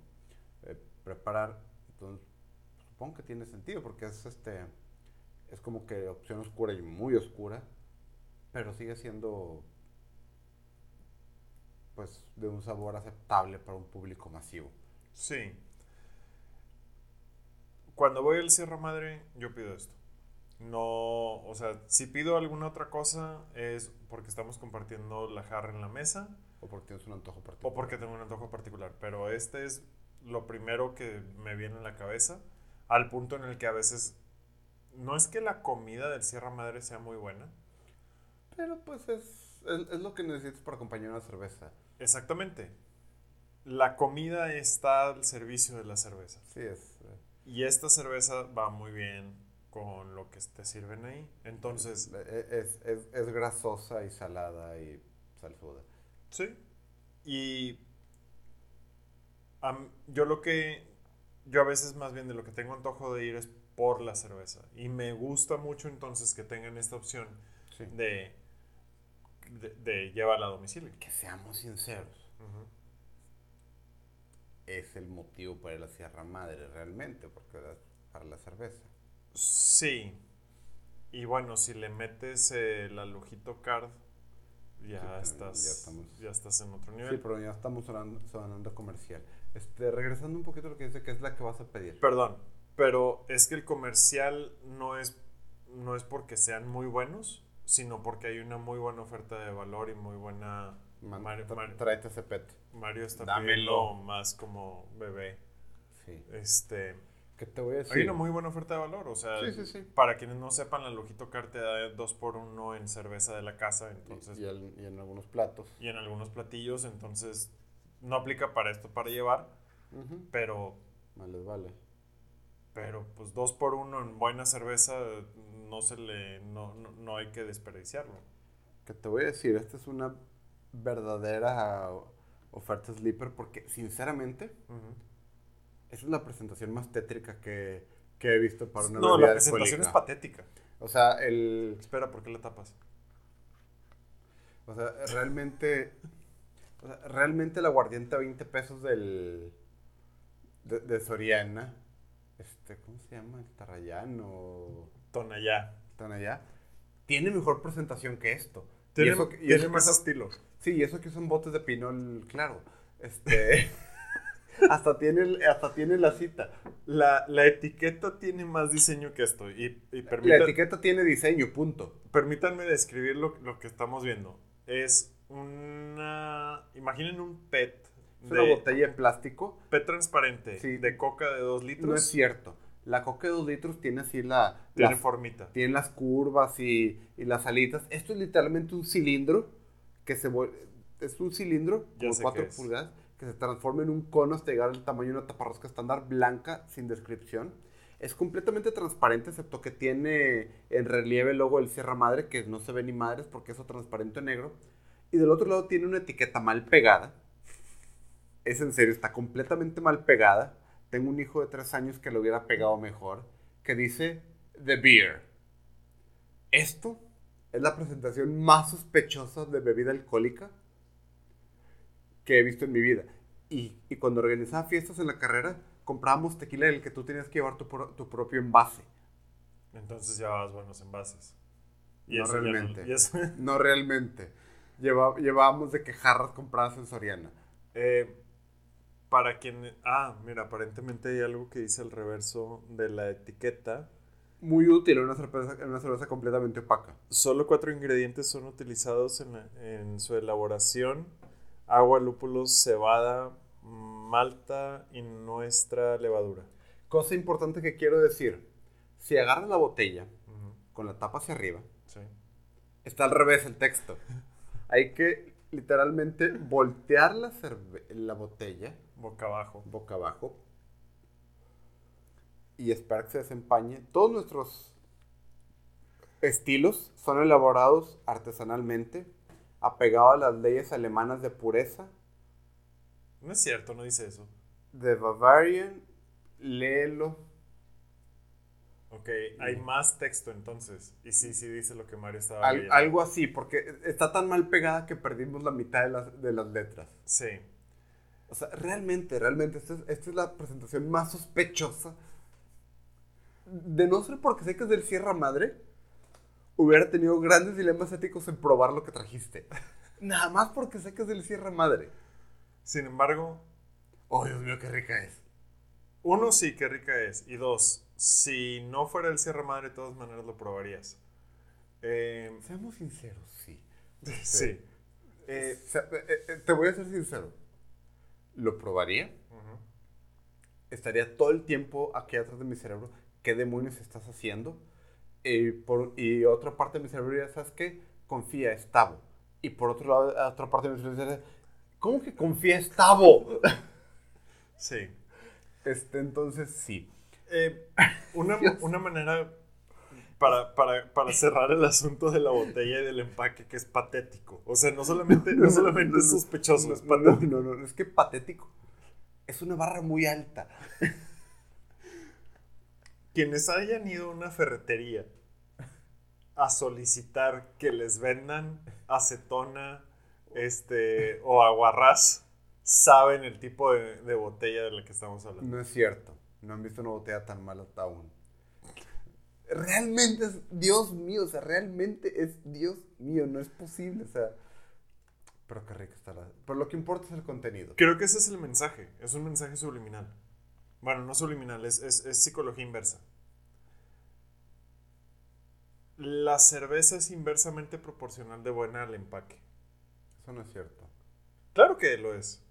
eh, preparar. Entonces, supongo que tiene sentido porque es este es como que opción oscura y muy oscura, pero sigue siendo pues, de un sabor aceptable para un público masivo. Sí. Cuando voy al Sierra Madre, yo pido esto. No, o sea, si pido alguna otra cosa es porque estamos compartiendo la jarra en la mesa. O porque tienes un antojo particular. O porque tengo un antojo particular. Pero este es lo primero que me viene en la cabeza. Al punto en el que a veces. No es que la comida del Sierra Madre sea muy buena. Pero pues es, es, es lo que necesitas para acompañar una cerveza. Exactamente. La comida está al servicio de la cerveza. Sí, es. eh, Y esta cerveza va muy bien con lo que te sirven ahí. Entonces, eh, es, es, es grasosa y salada y salsuda. sí. Y yo lo que, yo a veces más bien de lo que tengo antojo de ir es por la cerveza. Y me gusta mucho entonces que tengan esta opción Sí. de, de, de llevarla a domicilio. Que seamos sinceros. Es el motivo para ir a la Sierra Madre realmente, porque era para la cerveza. Sí. Y bueno, si le metes el alujito card, ya, Sí, estás, ya estamos- ya estás en otro nivel. Sí, pero ya estamos sonando, sonando comercial. Este, regresando un poquito a lo que dice que es la que vas a pedir. Perdón, pero es que el comercial no es, no es porque sean muy buenos, sino porque hay una muy buena oferta de valor y muy buena... Man- Mario, Mario- tráete ese pet. Mario está Dámelo. más como bebé. Sí. Este, ¿Qué te voy a decir? Hay una muy buena oferta de valor, o sea, Sí, sí, sí. para quienes no sepan, la Lujito Car te da 2 por 1 en cerveza de la casa, entonces... y, y y en algunos platos. y en algunos platillos, entonces no aplica para esto para llevar, pero, Más les vale. pero pues dos por uno en buena cerveza no se le, no, no, no hay que desperdiciarlo. ¿Qué te voy a decir? Esta es una verdadera oferta sleeper porque, sinceramente, esa es la presentación más tétrica que, que he visto para una No, la presentación es patética. O sea, el... Espera, ¿por qué la tapas? O sea, realmente... o sea, realmente el aguardiente a 20 pesos del... De, de Soriana. Este, ¿cómo se llama? El Tarrayán o... Tonayá. Tonayá. Tiene mejor presentación que esto. Y Tiene, eso que- y tiene eso que más son- estilo. Sí, y eso que son botes de pinol, claro. Este. hasta, tiene, hasta tiene la cita. La, la etiqueta tiene más diseño que esto. Y, y La etiqueta tiene diseño, punto. permítanme describir lo, lo que estamos viendo. Es una... Imaginen un PET. Es de- una botella de plástico. PET transparente Sí. de coca de 2 litros. No es cierto. La coca de 2 litros tiene así la. Tiene las- formita. tiene las curvas y, y las alitas. Esto es literalmente un cilindro que se. Es un cilindro como sé 4 qué es. pulgadas que se transforma en un cono hasta llegar al tamaño de una taparrosca estándar blanca sin descripción. Es completamente transparente, excepto que tiene en relieve el logo del Sierra Madre, que no se ve ni madres porque es transparente negro. Y del otro lado tiene una etiqueta mal pegada. Es en serio, está completamente mal pegada. Tengo un hijo de tres años que lo hubiera pegado mejor. Que dice The Beer. Esto es la presentación más sospechosa de bebida alcohólica que he visto en mi vida. Y, y cuando organizaba fiestas en la carrera, comprábamos tequila en el que tú tenías que llevar tu, tu propio envase. Entonces llevabas buenos envases. No eso ya realmente. y eso- No realmente. Lleva- llevábamos de que jarras compradas en Soriana. Eh, para quien... Ah, mira, aparentemente hay algo que dice al reverso de la etiqueta. Muy útil en una cerveza, en una cerveza completamente opaca. Solo cuatro ingredientes son utilizados en, la- en su elaboración. Agua, lúpulos, cebada, malta y nuestra levadura. Cosa importante que quiero decir. Si agarras la botella con la tapa hacia arriba, Sí. está al revés el texto. Hay que literalmente voltear la, la botella Boca abajo. boca abajo y esperar que se desempañe. Todos nuestros estilos son elaborados artesanalmente, apegados a las leyes alemanas de pureza, No es cierto, no dice eso. de Bavarian, léelo. Ok, hay más texto entonces. Y sí, sí dice lo que Mario estaba Al- algo así, porque está tan mal pegada que perdimos la mitad de las, de las letras. Sí. O sea, realmente, realmente, esta es, esta es la presentación más sospechosa. De no ser porque sé que es del Sierra Madre, hubiera tenido grandes dilemas éticos en probar lo que trajiste. Nada más porque sé que es del Sierra Madre. Sin embargo, Oh, Dios mío, qué rica es. Uno, sí, qué rica es. Y dos, si no fuera el Sierra Madre, de todas maneras lo probarías. Eh, Seamos sinceros, sí. sí. Eh, O sea, eh, eh, te voy a ser sincero. Lo probaría. Estaría todo el tiempo aquí atrás de mi cerebro. ¿Qué demonios estás haciendo? Y, por, y otra parte de mi cerebro diría, ¿sabes qué? Confía, es Tavo. Y por otro lado, otra parte de mi cerebro diría, ¿cómo que confía, es Tavo? Sí. Este, entonces, sí. Eh, una, una manera para, para, para cerrar el asunto de la botella y del empaque que es patético. O sea, no solamente, no solamente es sospechoso, es patético. no, no, es que patético. Es una barra muy alta. Quienes hayan ido a una ferretería a solicitar que les vendan acetona este, o aguarrás, saben el tipo de, de botella de la que estamos hablando. No es cierto. No han visto una botella tan mala aún. Realmente es Dios mío, o sea, realmente es Dios mío, no es posible, o sea. Pero qué rica está la. Pero lo que importa es el contenido. Creo que ese es el mensaje, es un mensaje subliminal. Bueno, no subliminal, es, es- es psicología inversa. La cerveza es inversamente proporcional de buena al empaque. Eso no es cierto. Claro que lo es.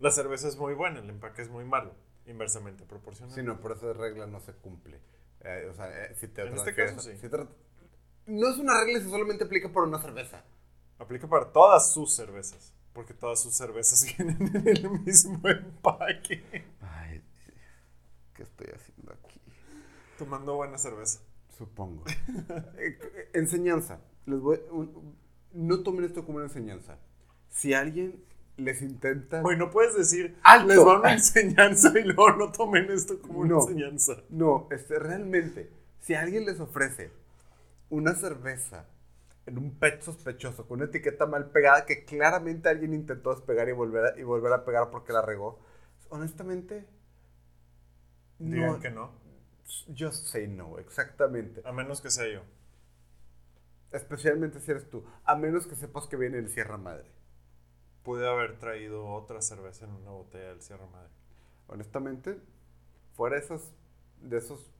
La cerveza es muy buena, el empaque es muy malo, inversamente proporcional. Sí, no, por esa regla no se cumple. Eh, o sea, eh, si te En este caso, sí. si te- no es una regla si solamente aplica para una cerveza. Aplica para todas sus cervezas, porque todas sus cervezas vienen en el mismo empaque. Ay, ¿qué estoy haciendo aquí? Tomando buena cerveza. Supongo. Eh, enseñanza. Les voy, un- no tomen esto como una enseñanza. Si alguien les intenta... Oye, no puedes decir, ¡Alto! les va una enseñanza y luego no tomen esto como No. una enseñanza. No, este, realmente, si alguien les ofrece una cerveza en un pet sospechoso con una etiqueta mal pegada que claramente alguien intentó despegar y volver a, y volver a pegar porque la regó, honestamente, Digan no, que no, just say no, exactamente. a menos que sea yo. Especialmente si eres tú, a menos que sepas que viene el Sierra Madre. Pude haber traído otra cerveza en una botella del Sierra Madre. Honestamente, fuera esos, de esos,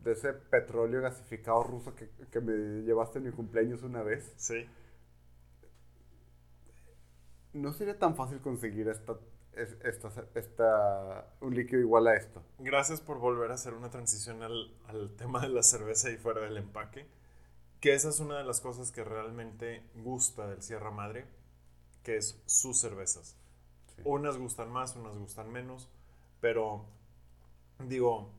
de ese petróleo gasificado ruso que, que me llevaste en mi cumpleaños una vez, Sí. no sería tan fácil conseguir esta, es- esta, esta, un líquido igual a esto. Gracias por volver a hacer una transición al, al tema de la cerveza y fuera del empaque. Que esa es una de las cosas que realmente gusta del Sierra Madre, que es sus cervezas. Sí. Unas gustan más, unas gustan menos, pero digo,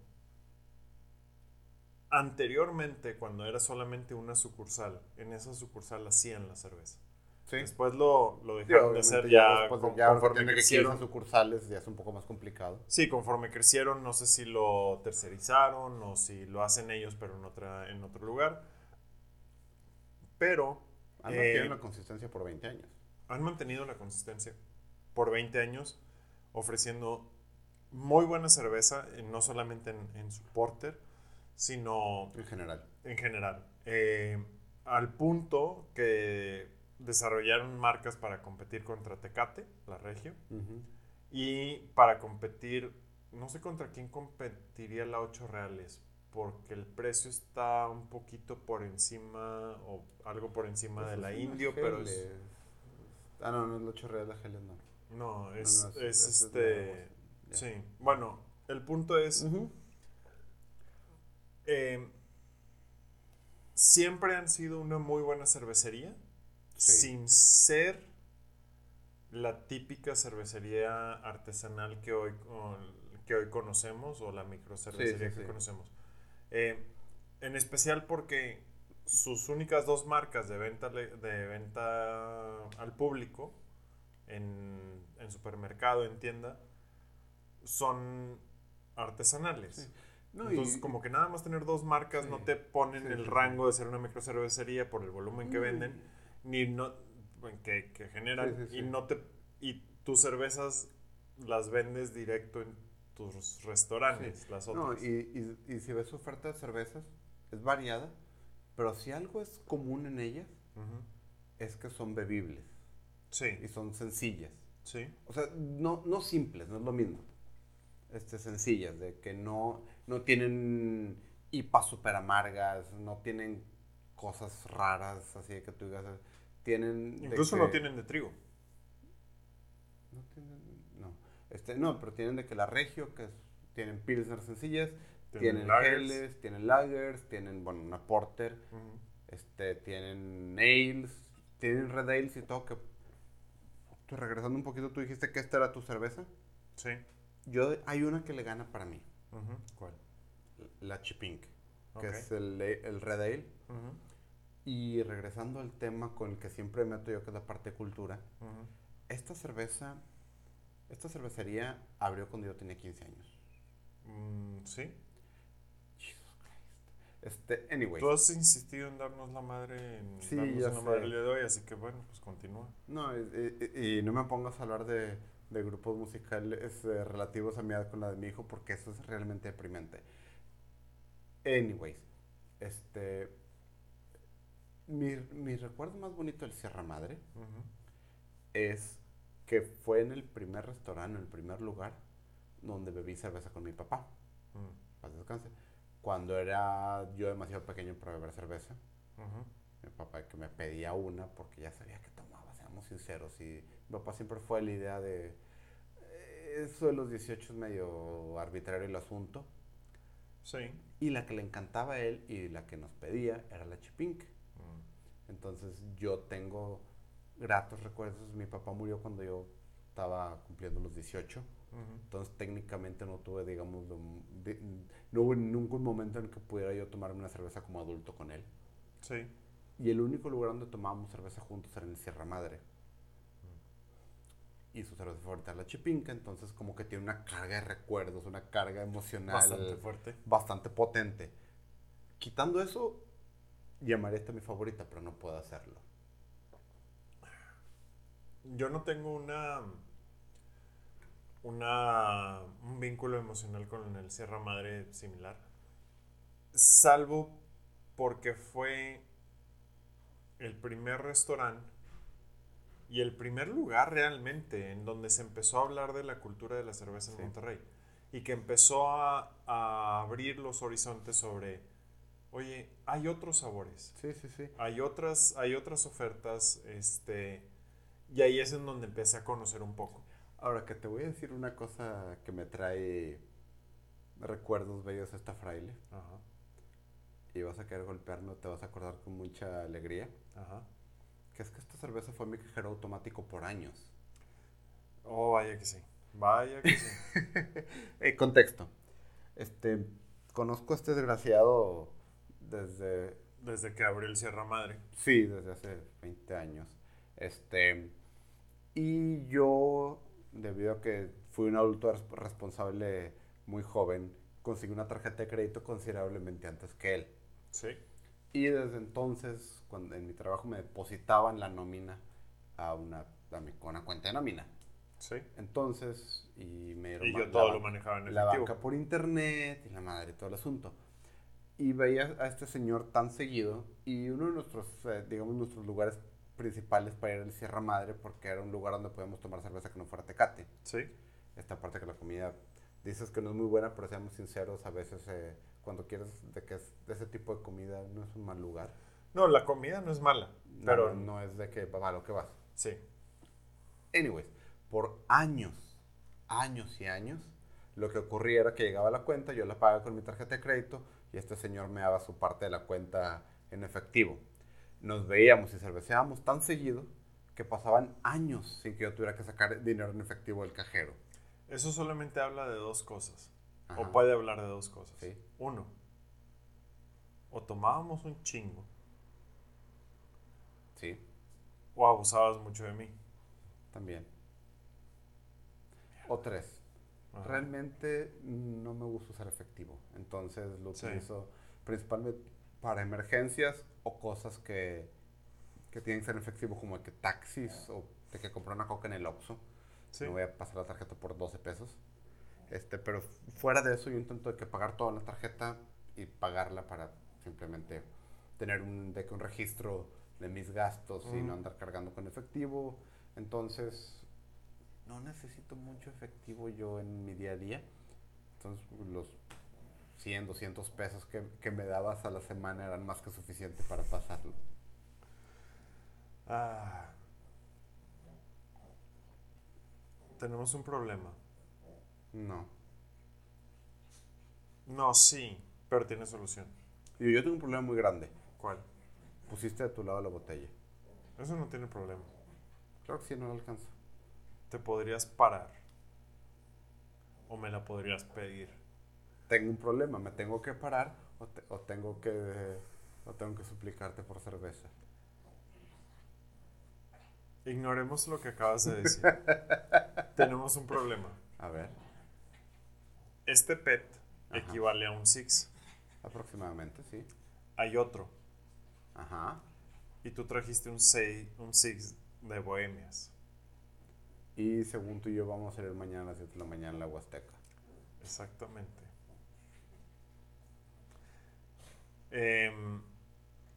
anteriormente cuando era solamente una sucursal, en esa sucursal hacían la cerveza. Sí. Después lo, lo Sí, dejaron de obviamente hacer ya, después de- con- ya conforme crecieron. sucursales ya es un poco más complicado. Sí, conforme crecieron, no sé si lo tercerizaron o si lo hacen ellos, pero en, otra, en otro lugar. Pero Han eh, mantenido la consistencia por 20 años. Han mantenido la consistencia por 20 años, ofreciendo muy buena cerveza, eh, no solamente en, en su porter, sino En general. en general. Eh, al punto que desarrollaron marcas para competir contra Tecate, la Regio, y para competir, no sé contra quién competiría la 8 reales, porque el precio está un poquito por encima o algo por encima Pues de la Indio, pero es. Ah, no, no es la 8 real de Geles, no. no, es, no, es- es es- es este, sí, bueno, el punto es, eh, siempre han sido una muy buena cervecería, Sí. sin ser la típica cervecería artesanal que hoy, que hoy conocemos o la microcervecería Sí, sí, que sí. conocemos. Eh, en especial porque sus únicas dos marcas de venta, de venta al público, en, en supermercado, en tienda, son artesanales. Sí. No, Entonces, y- como que nada más tener dos marcas Sí. no te ponen Sí, el rango de ser una microcervecería por el volumen que No, venden, ni no, que, que generan, y no te y tus cervezas las vendes directo en tus restaurantes, las No, otras. y, y, y si ves su oferta de cervezas, es variada, pero si algo es común en ellas, es que son bebibles. Sí. Y son sencillas. Sí. O sea, no, no simples, no es lo mismo. Este, sencillas, de que no, no tienen hipas super amargas, no tienen cosas raras, así de que tú digas, tienen... Incluso no tienen de trigo. No tienen, no. Este, no, pero tienen de que la regio, que es- tienen pilsner sencillas, Tienen lagers. geles, tienen lagers, tienen, bueno, una porter, este, tienen ales, tienen red ales y todo que... Tú, regresando un poquito, tú dijiste que esta era tu cerveza. Sí. Yo, hay una que le gana para mí. ¿Cuál? la Chipink, que Ok. es el, el red ale. Ujú. Y regresando al tema con el que siempre meto yo, que es la parte de cultura, esta cerveza, esta cervecería abrió cuando yo tenía 15 años. Mm, sí. Este, anyway. Tú has insistido en darnos la madre, en Sí, darnos ya una sé. madre el día de hoy, así que bueno, pues continúa. No, y, y- y no me pongas a hablar de, de grupos musicales eh, relativos a mi edad con la de mi hijo, porque eso es realmente deprimente. Anyways, este. Mi, mi recuerdo más bonito del Sierra Madre Ujú. es que fue en el primer restaurante, en el primer lugar donde bebí cerveza con mi papá. Mm. Paz descanse. Cuando era yo demasiado pequeño para beber cerveza. Mi papá que me pedía una porque ya sabía que tomaba, seamos sinceros. Y mi papá siempre fue la idea de. eh, Eso de los 18 es medio arbitrario el asunto. Sí. Y la que le encantaba a él y la que nos pedía era la Chipink. Mm. Entonces yo tengo gratos recuerdos. Mi papá murió cuando yo estaba cumpliendo los 18. Entonces técnicamente no tuve, digamos, de- no hubo un momento en que pudiera yo tomarme una cerveza como adulto con él. Sí. Y el único lugar donde tomábamos cerveza juntos era en el Sierra Madre. Y su cerveza favorita es la Chipinca, entonces como que tiene una carga de recuerdos, una carga emocional Bastante fuerte. bastante potente. Quitando eso, llamaría esta mi favorita, pero no puedo hacerlo. Yo no tengo una. Una. Un vínculo emocional con el Sierra Madre similar. Salvo porque fue el primer restaurante y el primer lugar realmente en donde se empezó a hablar de la cultura de la cerveza en Sí. Monterrey. Y que empezó a, a abrir los horizontes sobre. Oye, hay otros sabores Sí, sí, sí. hay otras, hay otras ofertas, este, y ahí es en donde empecé a conocer un poco. Ahora que te voy a decir una cosa que me trae recuerdos bellos esta fraile. Ajá, Y vas a querer golpearme te vas a acordar con mucha alegría. ajá. Que es que esta cerveza fue mi cajero automático por años. Oh, vaya que sí, vaya que sí. Eh, contexto. Este, conozco a este desgraciado desde, Desde que abrió el Sierra Madre. sí, desde hace 20 años. Este, y yo, debido a que fui un adulto res- responsable muy joven, conseguí una tarjeta de crédito considerablemente antes que él. Sí, Y desde entonces, cuando en mi trabajo me depositaban la nómina a una, a mi- una cuenta de nómina. sí. Entonces, y me dieron Y yo todo lo manejaba en la efectivo. banca por internet y la madre y todo el asunto. Y veía a este señor tan seguido y uno de nuestros, eh, digamos, nuestros lugares principales para ir al Sierra Madre porque era un lugar donde podíamos tomar cerveza que no fuera tecate. Sí, Esta parte que la comida dices que no es muy buena, pero seamos sinceros, a veces eh, cuando quieres de que es de ese tipo de comida no es un mal lugar. no, la comida no es mala, pero no, no es de que va lo que vas. sí, Anyways, por años, años y años, lo que ocurría era que llegaba la cuenta, yo la pagaba con mi tarjeta de crédito y este señor me daba su parte de la cuenta en efectivo. Nos veíamos y cerveceábamos tan seguido que pasaban años sin que yo tuviera que sacar dinero en efectivo del cajero. eso solamente habla de dos cosas, Ajá. o puede hablar de dos cosas. Sí. Uno, o tomábamos un chingo, Sí, o abusabas mucho de mí. también. O tres. Ajá. Realmente no me gusta usar efectivo, entonces lo Sí. utilizo principalmente para emergencias o cosas que, que tienen que ser en efectivo, como que taxis o de que comprar una coca en el Oxxo. Sí. Me voy a pasar la tarjeta por 12 pesos. Este, pero fuera de eso yo intento de que pagar toda la tarjeta y pagarla para simplemente tener un, de que un registro de mis gastos y Ujú. no andar cargando con efectivo. Entonces, no necesito mucho efectivo yo en mi día a día. Entonces, los 100, 200 pesos que, que me dabas a la semana eran más que suficiente para pasarlo. Ah. Tenemos un problema. No. No, sí, pero tiene solución. Y yo tengo un problema muy grande. ¿Cuál? Pusiste de tu lado la botella. Eso no tiene problema. Claro que sí, no la alcanzo. Te podrías parar. O me la podrías pedir. Tengo un problema, me tengo que parar o, te- o tengo que o tengo que suplicarte por cerveza. Ignoremos lo que acabas de decir. Tenemos un problema. A ver, Este PET Ajá. equivale a un Six. aproximadamente, sí. Hay otro. Ajá. Y tú trajiste un, sei- un Six de Bohemias. Y según tú y yo vamos a salir mañana a las 7 de la mañana en la Huasteca. Exactamente. Em,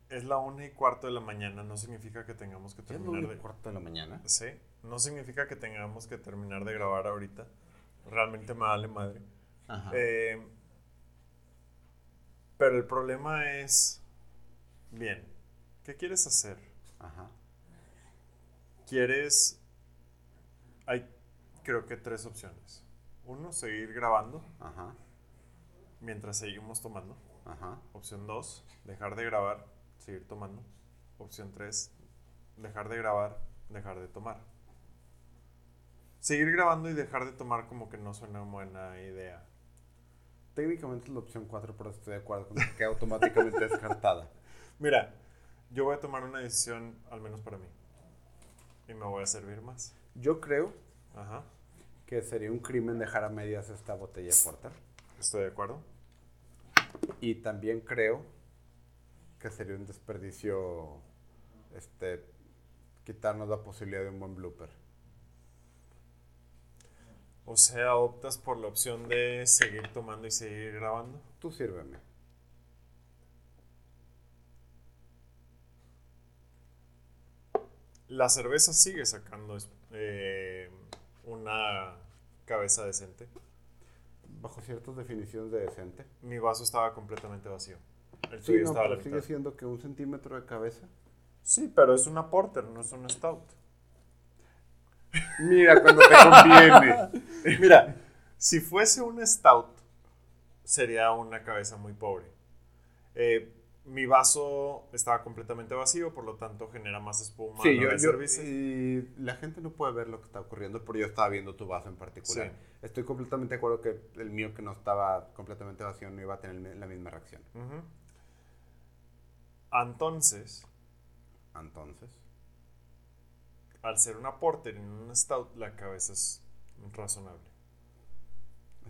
es la una y cuarto de la mañana. No significa que tengamos que ¿Ya es la terminar una y de... cuarto de la mañana? Sí, no significa que tengamos que terminar de grabar ahorita. Realmente me vale madre. Ajá. Eh, pero el problema es, bien, ¿qué quieres hacer? Ajá. ¿Quieres... Hay creo que tres opciones. Uno, seguir grabando Ajá. mientras seguimos tomando. Ajá. Opción 2, dejar de grabar, seguir tomando. Opción 3, dejar de grabar, dejar de tomar. Seguir grabando y dejar de tomar como que no suena buena idea. Técnicamente es la opción 4, pero estoy de acuerdo con que queda automáticamente descartada. Mira, yo voy a tomar una decisión al menos para mí. Y me voy a servir más. Yo creo Ajá, que sería un crimen dejar a medias esta botella de porter. estoy de acuerdo. Y también creo que sería un desperdicio este quitarnos la posibilidad de un buen blooper. O sea, optas por la opción de seguir tomando y seguir grabando. Tú sírveme. La cerveza sigue sacando eh, una cabeza decente. Bajo ciertas definiciones de decente. Mi vaso estaba completamente vacío. El Sí, tuyo no, pero sigue siendo que un centímetro de cabeza. Sí, pero es una porter, no es un stout. Mira cuando te conviene. Mira, si fuese un stout, sería una cabeza muy pobre. Eh, mi vaso estaba completamente vacío, por lo tanto genera más espuma. Sí, yo, yo- y la gente no puede ver lo que está ocurriendo, pero yo estaba viendo tu vaso en particular. Sí. Estoy completamente de acuerdo que el mío que no estaba completamente vacío no iba a tener la misma reacción. Entonces, Entonces, al ser una porter y no un stout, la cabeza es razonable.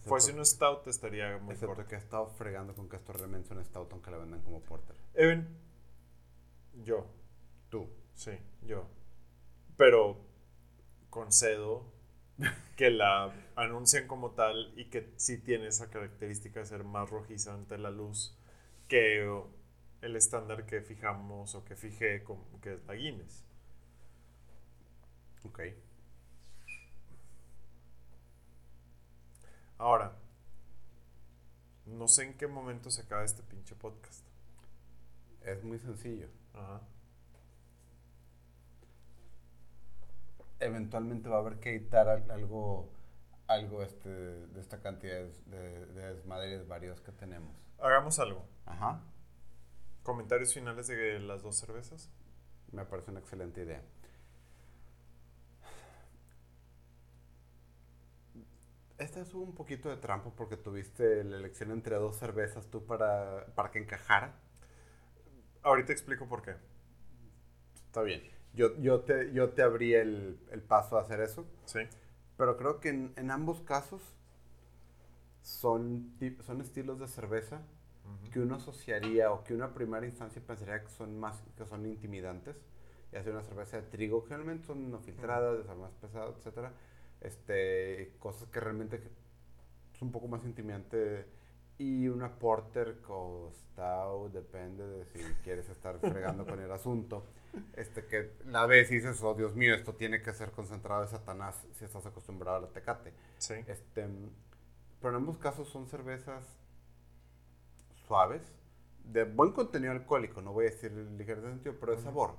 Fuese un stout, estaría muy excepto corto. que he estado fregando con que esto realmente es un stout aunque la vendan como porter. Even, yo, Tú. sí, yo. Pero concedo que la anuncian como tal y que sí tiene esa característica de ser más rojiza ante la luz que el estándar que fijamos o que fijé, con- que es la Guinness. Ok. Ahora, no sé en qué momento se acaba este pinche podcast. Es muy sencillo. Ajá. Eventualmente va a haber que editar al- algo, algo este, de esta cantidad de, de desmadres varios que tenemos. Hagamos algo. Ajá. Comentarios finales de las dos cervezas. Me parece una excelente idea. Esta es un poquito de trampa porque tuviste la elección entre dos cervezas tú para, para que encajara. Ahorita explico por qué. Está bien. Yo, yo, te, yo te abrí el, el paso a hacer eso, Sí. pero creo que en, en ambos casos son, son estilos de cerveza que uno asociaría o que una primera instancia pensaría que son más que son intimidantes y hacer una cerveza de trigo que realmente son no filtradas, de ser más pesado, etcétera, este cosas que realmente es un poco más intimidante y una porter con stout, depende de si quieres estar fregando con el asunto. Este que la ves y dices, oh Dios mío, esto tiene que ser concentrado de Satanás si estás acostumbrado a la tecate. Sí. Este, pero en ambos casos son cervezas suaves, de buen contenido alcohólico, no voy a decir ligero de sentido, pero de sabor.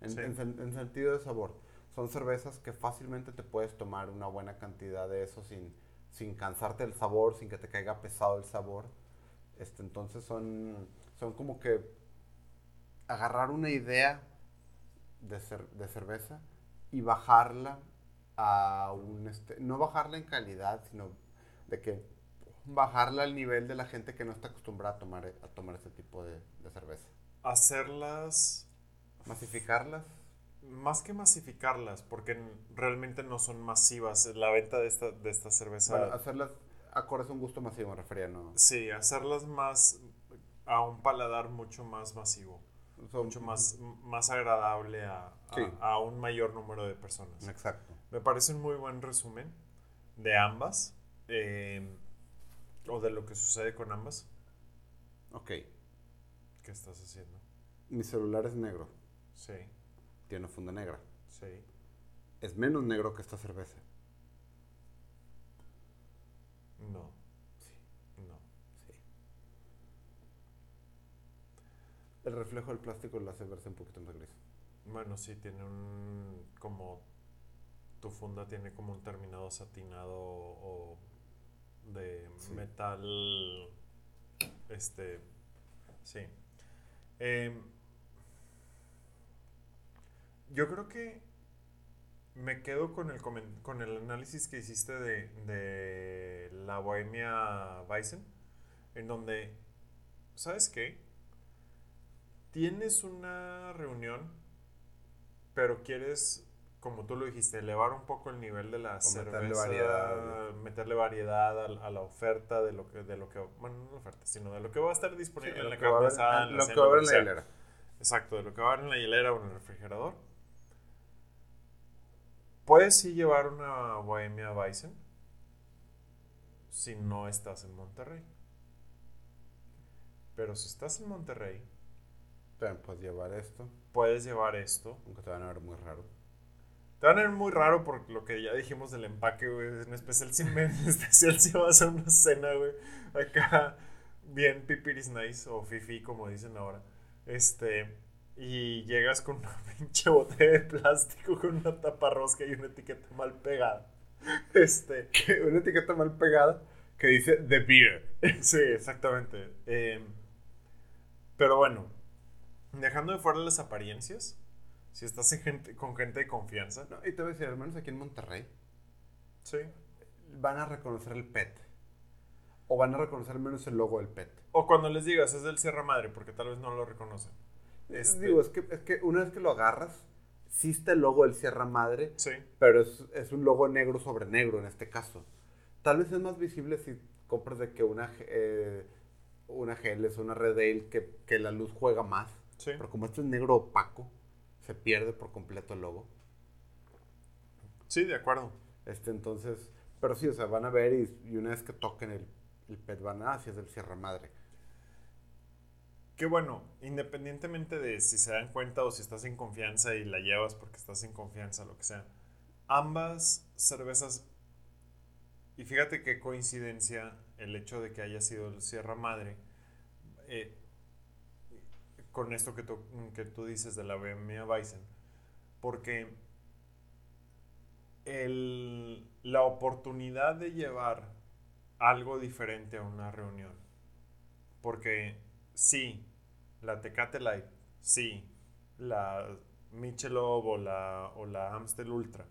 En, Sí. en sen- en sentido de sabor. Son cervezas que fácilmente te puedes tomar una buena cantidad de eso sin, sin cansarte del sabor, sin que te caiga pesado el sabor. Este, entonces son, son como que agarrar una idea de, cer- de cerveza y bajarla a un, este, no bajarla en calidad, sino de que bajarla al nivel de la gente que no está acostumbrada a tomar, a tomar este tipo de, de cerveza. Hacerlas Masificarlas. Más que masificarlas, porque realmente no son masivas. La venta de esta, de esta cerveza. Bueno, hacerlas acorde a un gusto masivo, me refería, ¿no? sí, hacerlas más a un paladar mucho más masivo, Son- mucho más, más agradable a, a- un mayor número de personas. Exacto. Me parece un muy buen resumen de ambas, eh, o de lo que sucede con ambas. Ok. ¿Qué estás haciendo? Mi celular es negro. Sí, Tiene una funda negra. sí. Es menos negro que esta cerveza. No. No. Sí. El reflejo del plástico lo hace verse un poquito más gris. Bueno, sí, tiene un. como. Tu funda tiene como un terminado satinado o de Sí. metal. Este. Sí. Em, yo creo que me quedo con el, con el análisis que hiciste de, de la Bohemia Bison, en donde, ¿sabes qué? Tienes una reunión, pero quieres, como tú lo dijiste, elevar un poco el nivel de la meterle cerveza, variedad. meterle variedad a, a la oferta de lo que, de lo que, bueno, no la oferta, sino de lo que va a estar disponible en la carne asada, en lo que va a haber en la hilera. Exacto, de lo que va a haber en la hielera o en el refrigerador. Puedes sí llevar una Bohemia Bison si no estás en Monterrey. Pero si estás en Monterrey, También puedes llevar esto, puedes llevar esto. aunque te van a ver muy raro. Te van a ver muy raro por lo que ya dijimos del empaque, güey. En especial si, me- en especial si vas a una cena, güey. Acá, bien pipiris nice o fifi, como dicen ahora. Este, y llegas con una pinche botella de plástico con una tapa rosca y una etiqueta mal pegada. Este, una etiqueta mal pegada que dice The Beer. sí, exactamente. Eh, pero bueno, dejando de fuera las apariencias, si estás en gente, con gente de confianza, No, y te voy a decir, al menos aquí en Monterrey, sí. van a reconocer el PET. O van a reconocer al menos el logo del PET. O cuando les digas, es del Sierra Madre, porque tal vez no lo reconocen. Este- Digo, es que, es que una vez que lo agarras, sí está el logo del Sierra Madre, Sí, pero es, es un logo negro sobre negro en este caso. Tal vez es más visible si compras de que una, eh, una GLS una Red Ale que, que la luz juega más. sí. Pero como esto es negro opaco, se pierde por completo el logo. Sí, de acuerdo. Este, entonces, pero sí, o sea, van a ver y, y una vez que toquen el, el PET van a, ah, sí es del Sierra Madre. Que bueno, independientemente de si se dan cuenta o si estás en confianza y la llevas porque estás en confianza, lo que sea, ambas cervezas, y fíjate qué coincidencia el hecho de que haya sido el Sierra Madre, eh, con esto que tú, que tú dices de la Bohemia Bison, porque el- la oportunidad de llevar algo diferente a una reunión, porque sí, la Tecate Light, sí, la Michelob o la, o la Amstel Ultra,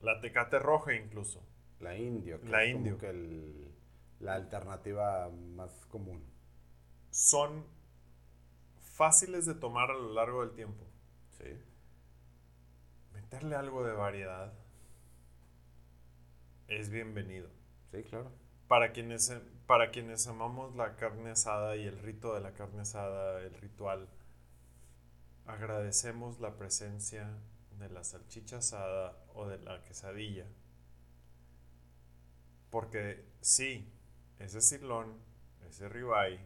la Tecate Roja incluso, La Indio, que La es como Indio. que el- la alternativa más común. son fáciles de tomar a lo largo del tiempo. Sí. Meterle algo de variedad es bienvenido. Sí, claro. Para quienes, para quienes amamos la carne asada y el rito de la carne asada, el ritual, agradecemos la presencia de la salchicha asada o de la quesadilla. Porque sí, ese sirlón, ese ribeye,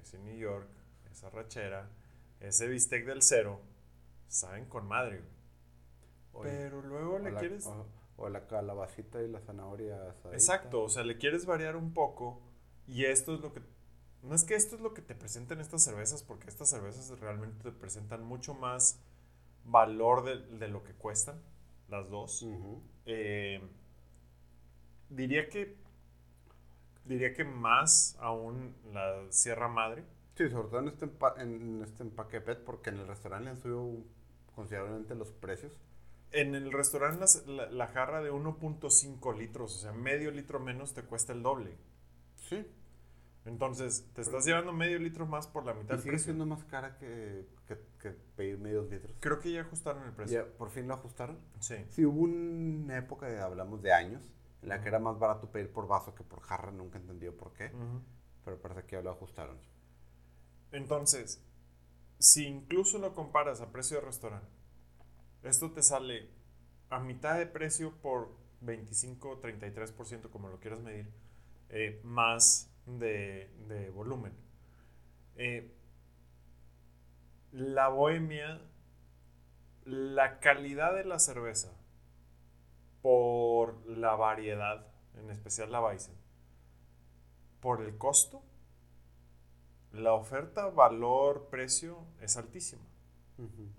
ese New York, esa rachera, ese bistec del cero, saben con madre. Oye, Pero luego le la, quieres... o- o la calabacita y la zanahoria asadita. Exacto, o sea, le quieres variar un poco y esto es lo que... No es que esto es lo que te presentan estas cervezas, porque estas cervezas realmente te presentan mucho más valor de, de lo que cuestan, las dos. Eh, diría que... Diría que más aún la Sierra Madre. Sí, sobre todo en este, empa- en este empaque PET, porque en el restaurante le han subido considerablemente los precios. En el restaurante las- la, la jarra de 1.5 litros, o sea, medio litro menos te cuesta el doble. Sí. Entonces, te estás llevando medio litro más por la mitad Y sigue precio. siendo más cara que, que, que pedir medios litros. Creo que ya ajustaron el precio. Ya, por fin lo ajustaron. Sí. Sí, hubo una época, de, hablamos de años, en la que era más barato pedir por vaso que por jarra, nunca he entendido por qué, pero parece que ya lo ajustaron. Entonces, si incluso lo comparas a precio de restaurante, esto te sale a mitad de precio por 25 o 33%, como lo quieras medir, eh, más de, de volumen. Eh, la bohemia, la calidad de la cerveza, por la variedad, en especial la Weizen, por el costo, la oferta valor-precio es altísima.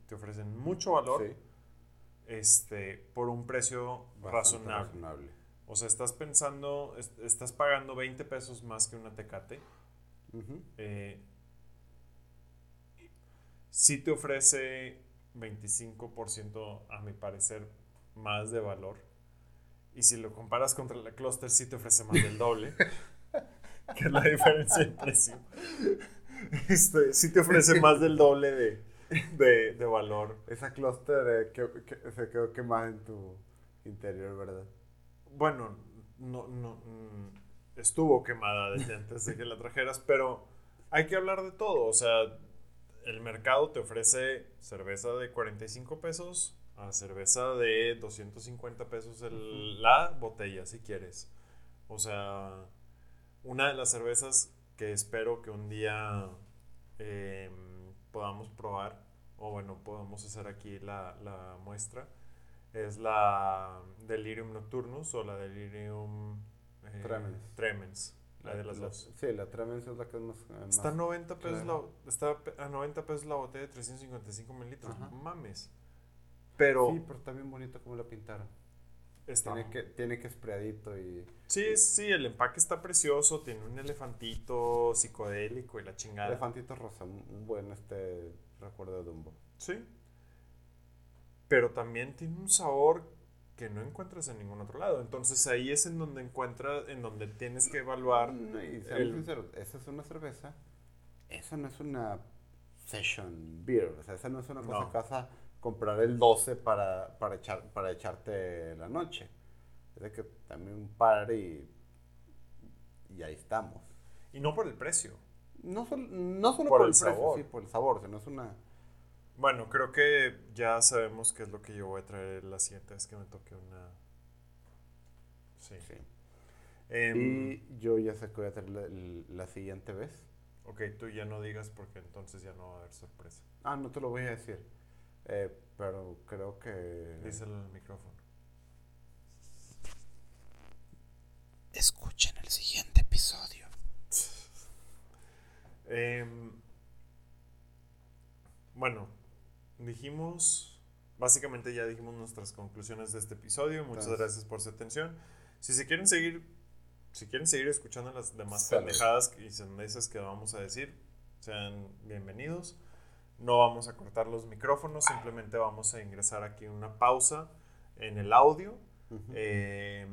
Te ofrecen mucho valor Sí, este, por un precio razonable. O sea, estás pensando, es- estás pagando 20 pesos más que una tecate. Eh, sí te ofrece 25% a mi parecer más de valor. Y si lo comparas contra la Cluster, sí te ofrece más del doble. que es la diferencia de precio. Este, sí te ofrece más del doble de, de, de valor. Esa clúster eh, que, que se quedó quemada en tu interior, ¿verdad? Bueno, no, no, mm, estuvo quemada desde antes de que la trajeras, pero hay que hablar de todo. O sea, el mercado te ofrece cerveza de 45 pesos a cerveza de 250 pesos el- la botella, si quieres. O sea, una de las cervezas que espero que un día em, podamos probar, o bueno, podamos hacer aquí la, la muestra, es la Delirium Nocturnus o la Delirium eh, Tremens. Tremens, la de las La- dos. Sí, la Tremens es la que es más... eh, Está a más- 90 pesos, la, está a 90 pesos la botella de 355 mililitros. Ajá. Mames. Pero Sí, pero está bien bonito como la pintaron. está- Tiene que, tiene que sprayadito y... Sí, sí, el empaque está precioso, tiene un elefantito psicodélico y la chingada. Elefantito rosa, un buen este recuerdo de Dumbo. Sí. Pero también tiene un sabor que no encuentras en ningún otro lado. Entonces ahí es en donde encuentras, en donde tienes que evaluar. No, y el- sinceros, esa es una cerveza, esa no es una session beer, o sea, esa no es una cosa No. que vas a comprar el 12 para, para, echar, para echarte la noche. Es de que también un par y, y ahí estamos. Y no por el precio. No, sol- no solo Por por, el el, precio, sabor. sí, por el sabor, sino es una... Bueno, creo que ya sabemos qué es lo que yo voy a traer la siguiente vez que me toque una. Sí. Sí. Em, Y yo ya sé que voy a traer la, la siguiente vez. Ok, tú ya no digas porque entonces ya no va a haber sorpresa. Ah, no te lo voy a decir. Eh, pero creo que... Díselo en el micrófono. Escuchen el siguiente episodio. Em, bueno, dijimos, básicamente ya dijimos nuestras conclusiones de este episodio. Muchas gracias por su atención. Si se quieren seguir, si quieren seguir escuchando las demás Sale. pendejadas y sandeces que vamos a decir, sean bienvenidos. No vamos a cortar los micrófonos, simplemente vamos a ingresar aquí una pausa en el audio. Eh,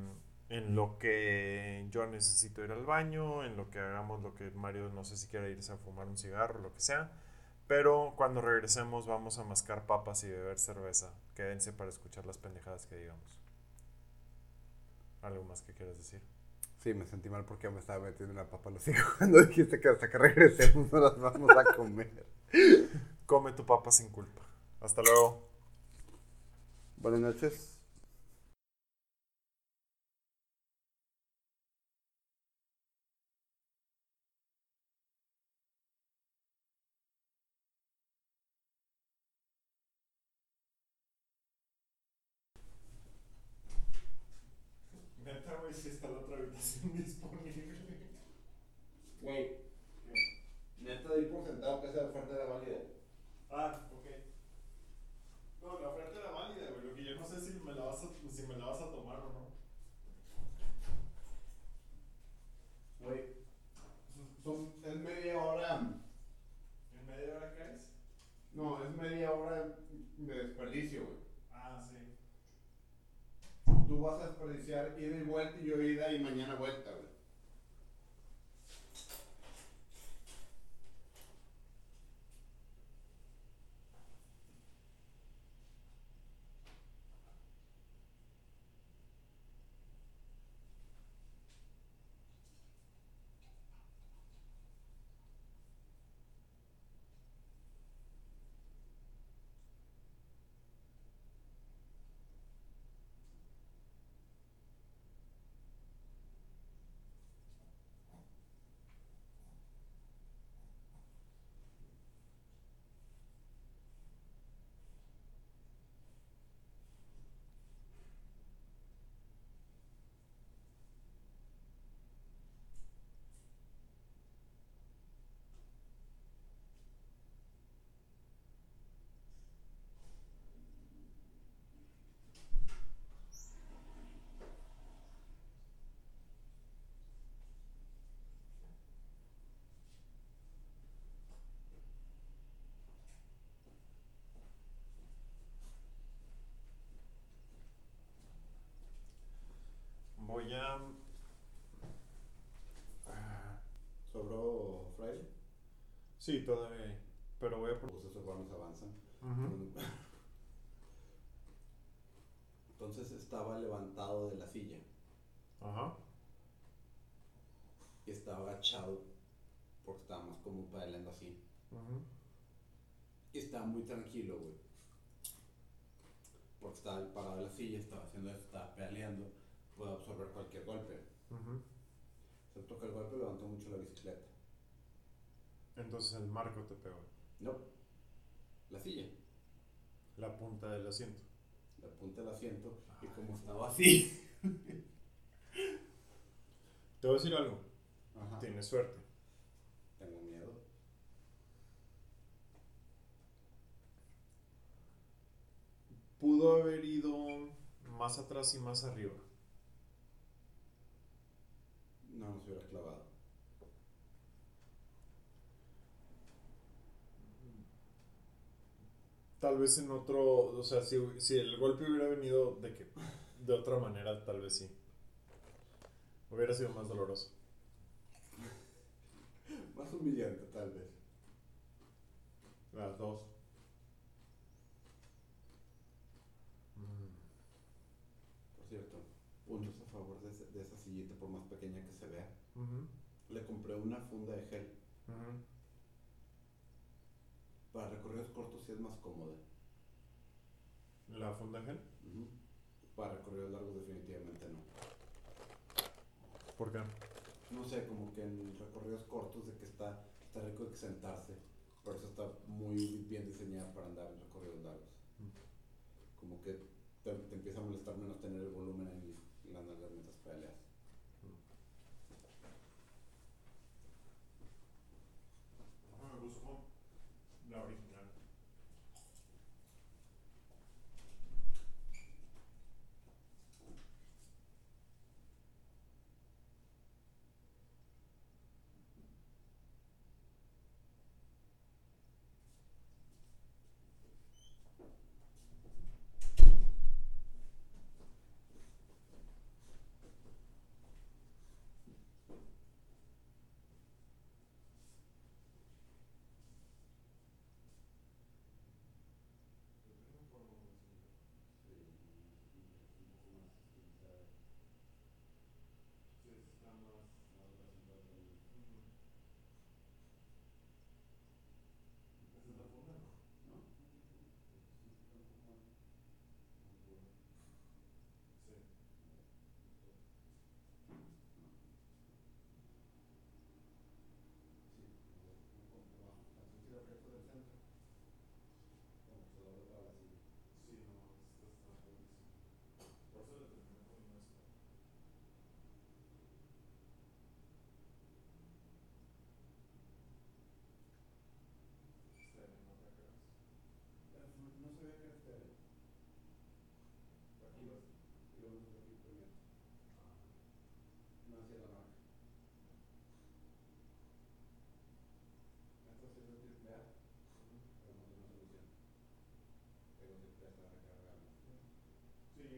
en lo que yo necesito ir al baño, en lo que hagamos lo que Mario no sé si quiere irse a fumar un cigarro, lo que sea. Pero cuando regresemos vamos a mascar papas y beber cerveza. Quédense para escuchar las pendejadas que digamos. ¿Algo más que quieras decir? Sí, me sentí mal porque me estaba metiendo una papa los hijos cuando dijiste que hasta que regresemos no las vamos a comer. Come tu papa sin culpa. Hasta luego. Buenas noches. No, es media hora de desperdicio, güey. Ah, sí. Tú vas a y yo ida y mañana vuelta. Voy a. Ah, ¿Sobró Friday? Sí, todavía hay. Pero voy a. Pues esos vamos avanzan. Entonces estaba levantado de la silla Ajá. y estaba agachado porque estaba más como pedaleando así. Ujú. Y estaba muy tranquilo, güey. Porque estaba parado de la silla, estaba haciendo esto, estaba pedaleando, puede absorber cualquier golpe. Se toca el golpe, levantó mucho la bicicleta. Entonces el marco te pegó. No, la silla, La punta del asiento. la punta del asiento, y como estaba así. Te voy a decir algo. Ajá. Tienes suerte. Tengo miedo. Pudo haber ido más atrás y más arriba. No, no se hubiera clavado. Tal vez en otro. O sea, si, si el golpe hubiera venido de que. De otra manera, tal vez sí. Hubiera sido más doloroso. Más humillante, tal vez. Las dos. Por cierto, puntos a favor de, ese- de esa sillita, por más pequeña que se vea. Ujú, Le compré una funda de gel. ujú. Para es más cómoda. ¿La funda gel? Para recorridos largos definitivamente no. ¿Por qué? No sé, como que en recorridos cortos de que está, está rico de que sentarse. Por eso está muy bien diseñada para andar en recorridos largos. Como que te, te empieza a molestar menos tener el volumen en las nalgas mientras pedaleas.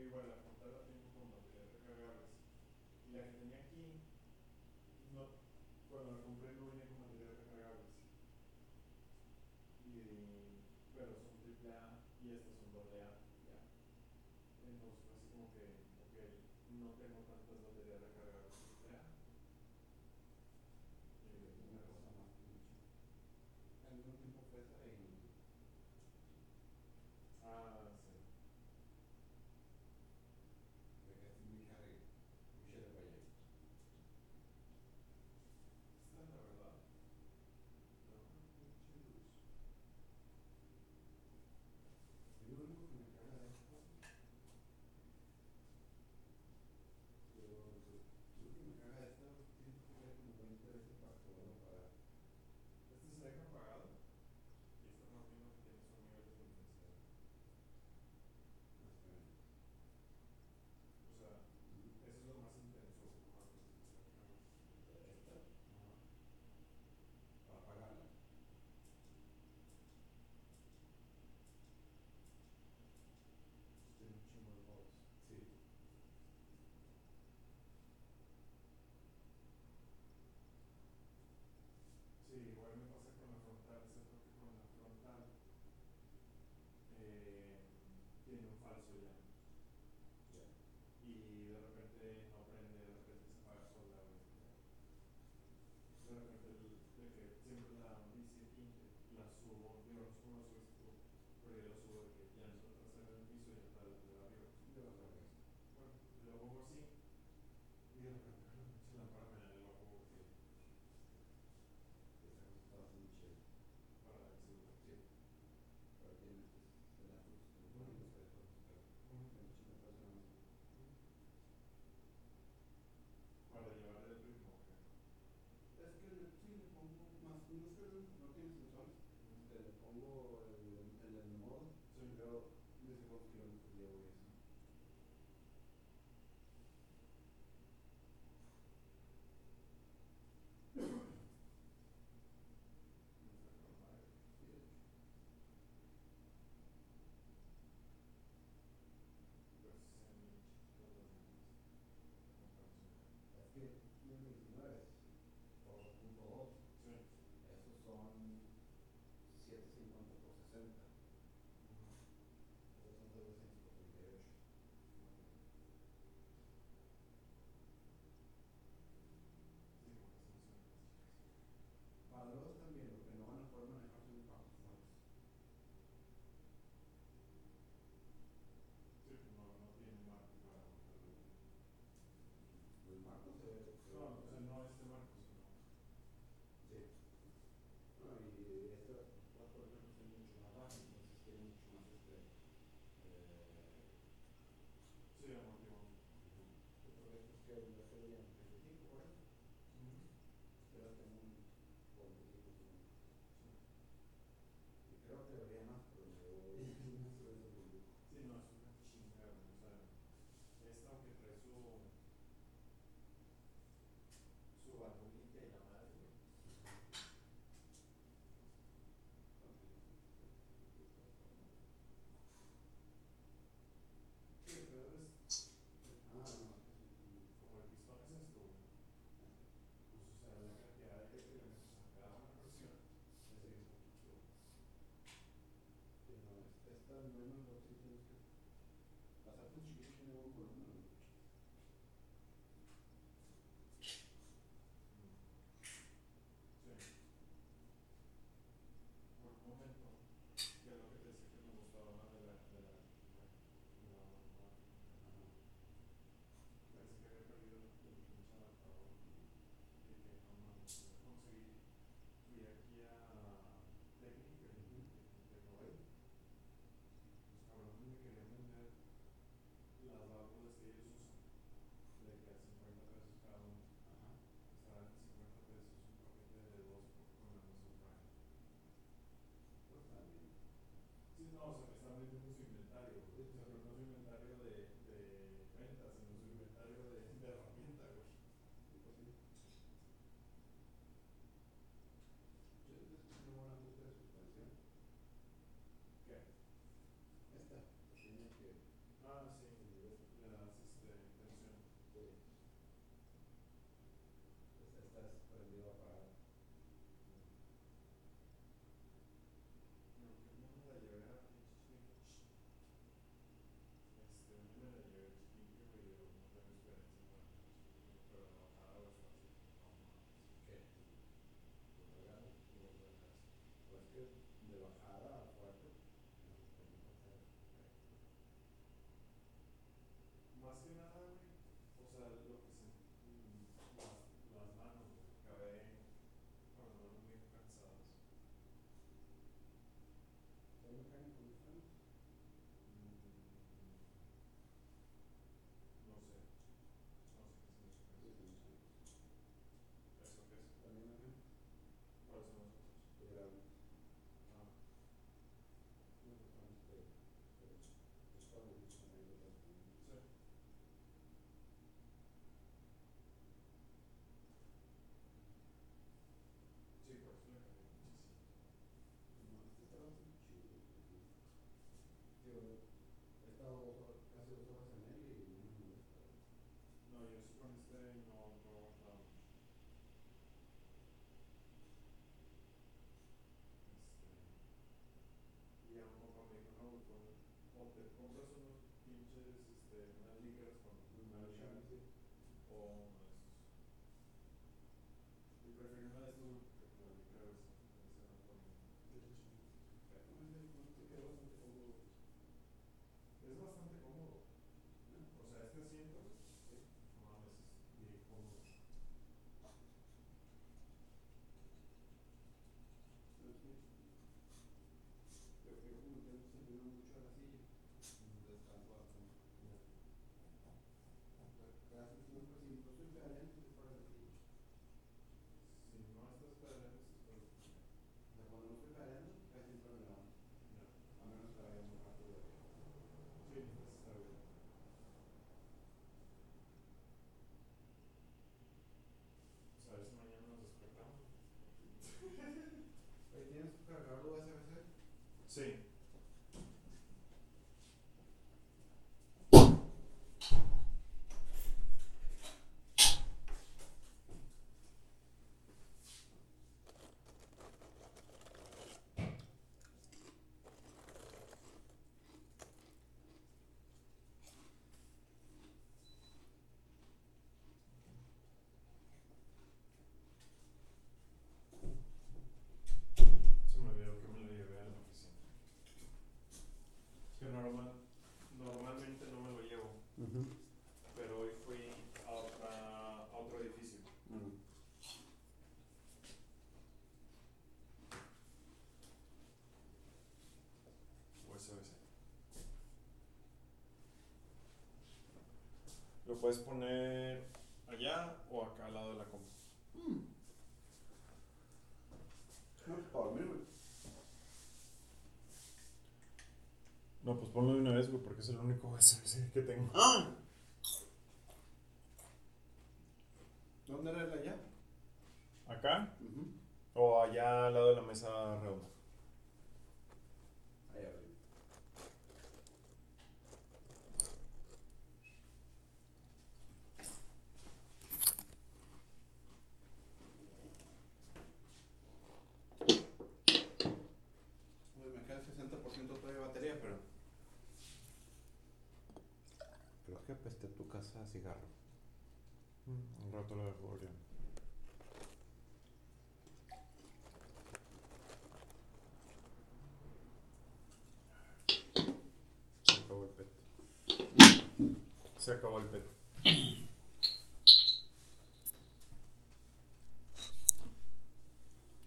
igual apuntar a tiempo con material de agarras. Y la que tenía aquí, no, cuando la compré no venía con material recargables. Y pero son triple A y estas son doble A. Ya. Entonces fue así como que, ok, no tengo tantas baterías recargables triple A. Una cosa más mucho. ¿Algún tiempo fue esa Ah, go what they're Gracias. o pues, y preferir Lo puedes poner allá o acá al lado de la compu. Mm. No, pues ponlo de una vez, güey, porque es el único USB que tengo. ¡Ah! ¿Dónde era el allá? ¿Acá? O allá al lado de la mesa redonda. cigarro. Mm, un rato lo dejo oriendo. Se acabó el pet. Se acabó el pet.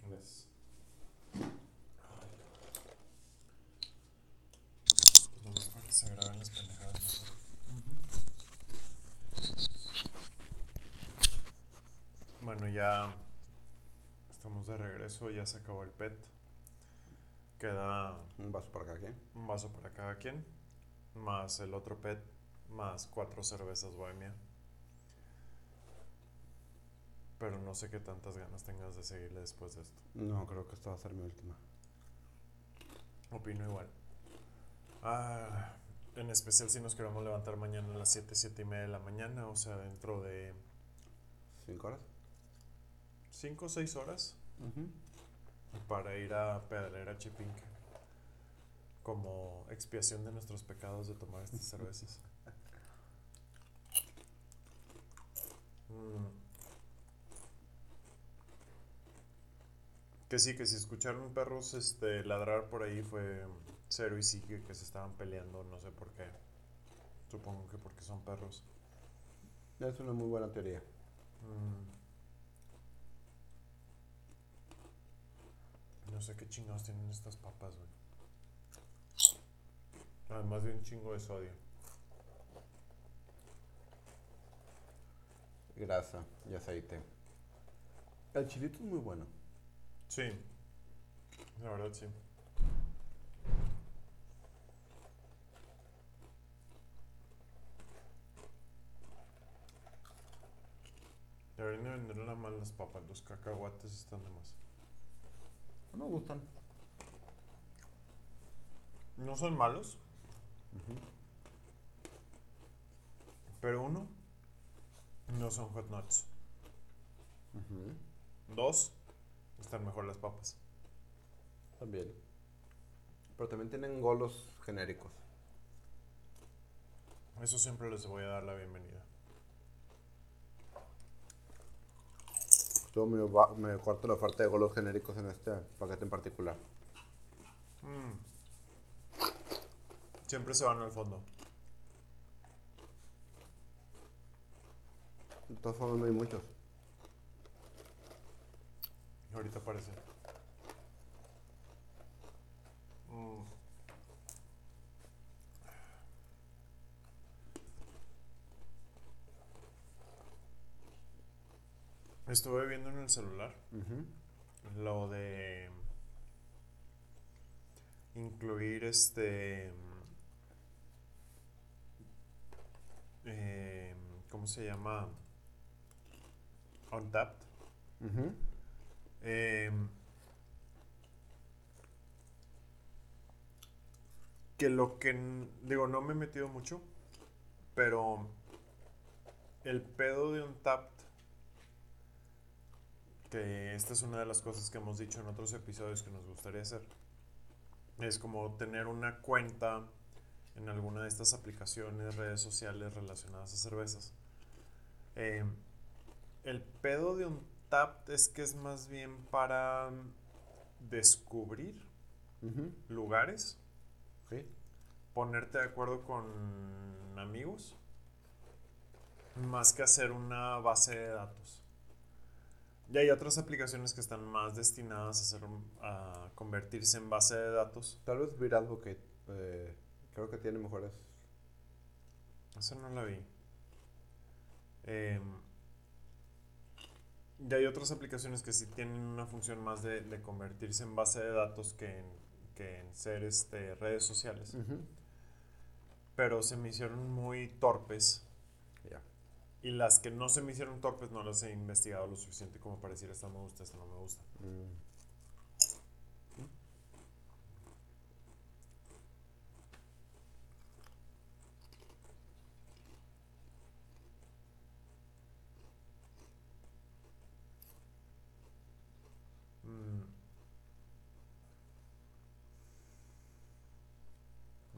¿Ves? Que se las pendejadas mejor. Bueno, ya estamos de regreso, ya se acabó el PET. Queda Un vaso para cada quien. un vaso para cada quien, más el otro PET, más cuatro cervezas bohemia. Pero no sé qué tantas ganas tengas de seguirle después de esto. No, creo que esta va a ser mi última. Opino igual. Ah, en especial si nos queremos levantar mañana a las 7, 7 y media de la mañana, o sea, dentro de ¿Cinco horas? 5 o 6 horas para ir a Pedalera Chipinque como expiación de nuestros pecados de tomar estas cervezas. Que sí, que si escucharon perros este, ladrar por ahí fue Cero y Sigue que se estaban peleando, no sé por qué. Supongo que porque son perros. Es una muy buena teoría. Mm. No sé qué chingados tienen estas papas, güey. Además de un chingo de sodio. Grasa y aceite. El chilito es muy bueno. Sí. La verdad, sí. Deberían de venderle mal las papas. Los cacahuates están de más. No me gustan. No son malos. Pero uno, no son hot nuts. Dos, están mejor las papas. También. Pero también tienen golos genéricos. Eso siempre les voy a dar la bienvenida. Medio, ba- medio corto la oferta de golos genéricos en este paquete en particular. Mm. Siempre se van al fondo. De todas formas no hay muchos. Ahorita aparece. Mm. Estuve viendo en el celular lo de incluir este eh, ¿cómo se llama? Untapped. Eh, que lo que digo no me he metido mucho pero el pedo de un tap que esta es una de las cosas que hemos dicho en otros episodios que nos gustaría hacer es como tener una cuenta en alguna de estas aplicaciones redes sociales relacionadas a cervezas. Eh, el pedo de un tap es que es más bien para descubrir Ujú. lugares, Sí. ponerte de acuerdo con amigos, más que hacer una base de datos. Y hay otras aplicaciones que están más destinadas a, hacer, a convertirse en base de datos. Tal vez Beer Advocate. eh, creo que tiene mejores. Esa no la vi. Em, y hay otras aplicaciones que sí tienen una función más de, de convertirse en base de datos que en, que en ser este, redes sociales. Pero se me hicieron muy torpes. Ya. Y las que no se me hicieron torpes no las he investigado lo suficiente como para decir esta me gusta, esta no me gusta. Mm.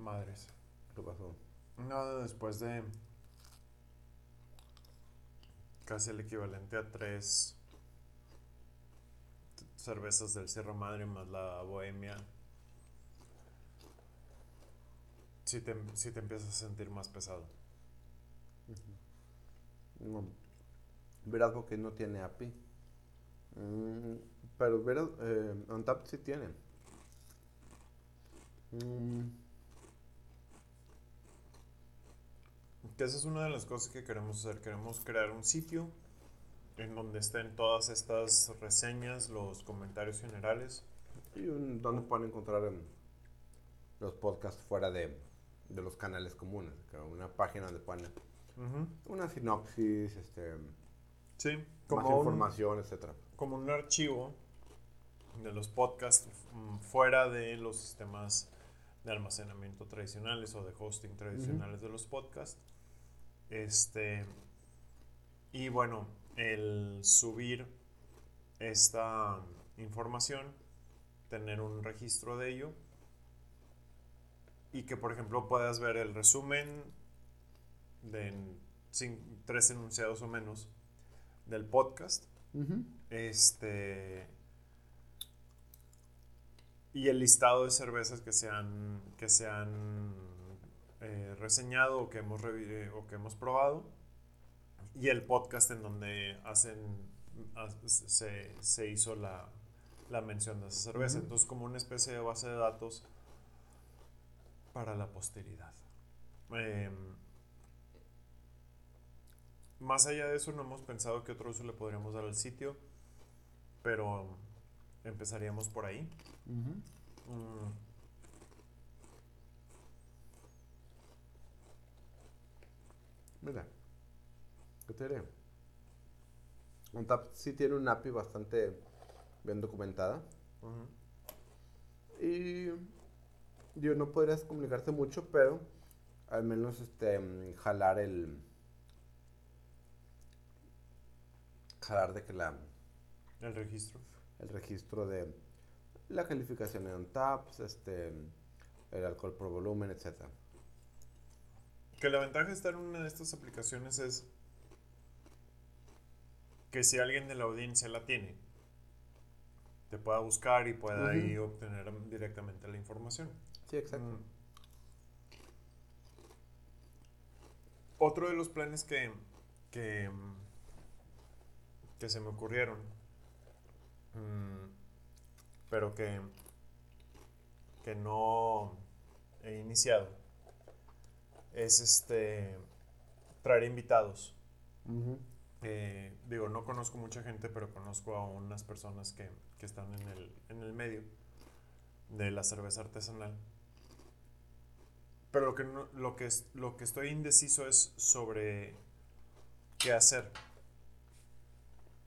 Madres. ¿Qué pasó? No, después de casi el equivalente a tres cervezas del Sierra Madre más la Bohemia, si te, sí te empiezas a sentir más pesado. No. Beer Advocate no tiene API. Mm, pero Ad- eh, Untapped sí tiene. Mm, Que esa es una de las cosas que queremos hacer. Queremos crear un sitio en donde estén todas estas reseñas, los comentarios generales. y un- donde pueden encontrar en los podcasts fuera de, de los canales comunes. Una página donde ponen una sinopsis, este, Sí, más como un, información, etcétera. como un archivo de los podcasts mm, fuera de los sistemas de almacenamiento tradicionales o de hosting tradicionales de los podcasts. Este, y bueno, el subir esta información, tener un registro de ello y que por ejemplo puedas ver el resumen de tres enunciados o menos del podcast este. Y el listado de cervezas que se han, que se han eh, reseñado o que, hemos eh, o que hemos probado. Y el podcast en donde hacen, ha- se, se hizo la, la mención de esa cerveza. Ujú. Entonces, como una especie de base de datos para la posteridad. Em, más allá de eso, no hemos pensado qué otro uso le podríamos dar al sitio, pero empezaríamos por ahí. Mm. Mira, ¿qué te diré? OnTap sí tiene una API bastante bien documentada. Y yo no podrías comunicarte mucho, pero al menos este jalar el jalar de que la el registro el registro de la calificación en taps este el alcohol por volumen etcétera que la ventaja de estar en una de estas aplicaciones es que si alguien de la audiencia la tiene te pueda buscar y pueda ahí obtener directamente la información. Sí exacto. Mm. Otro de los planes que, que, se me ocurrieron, mm, pero que, que no he iniciado, es este traer invitados. Eh, digo, no conozco mucha gente, pero conozco a unas personas que, que están en el, en el medio de la cerveza artesanal pero lo que, lo, que, lo que estoy indeciso es sobre qué hacer.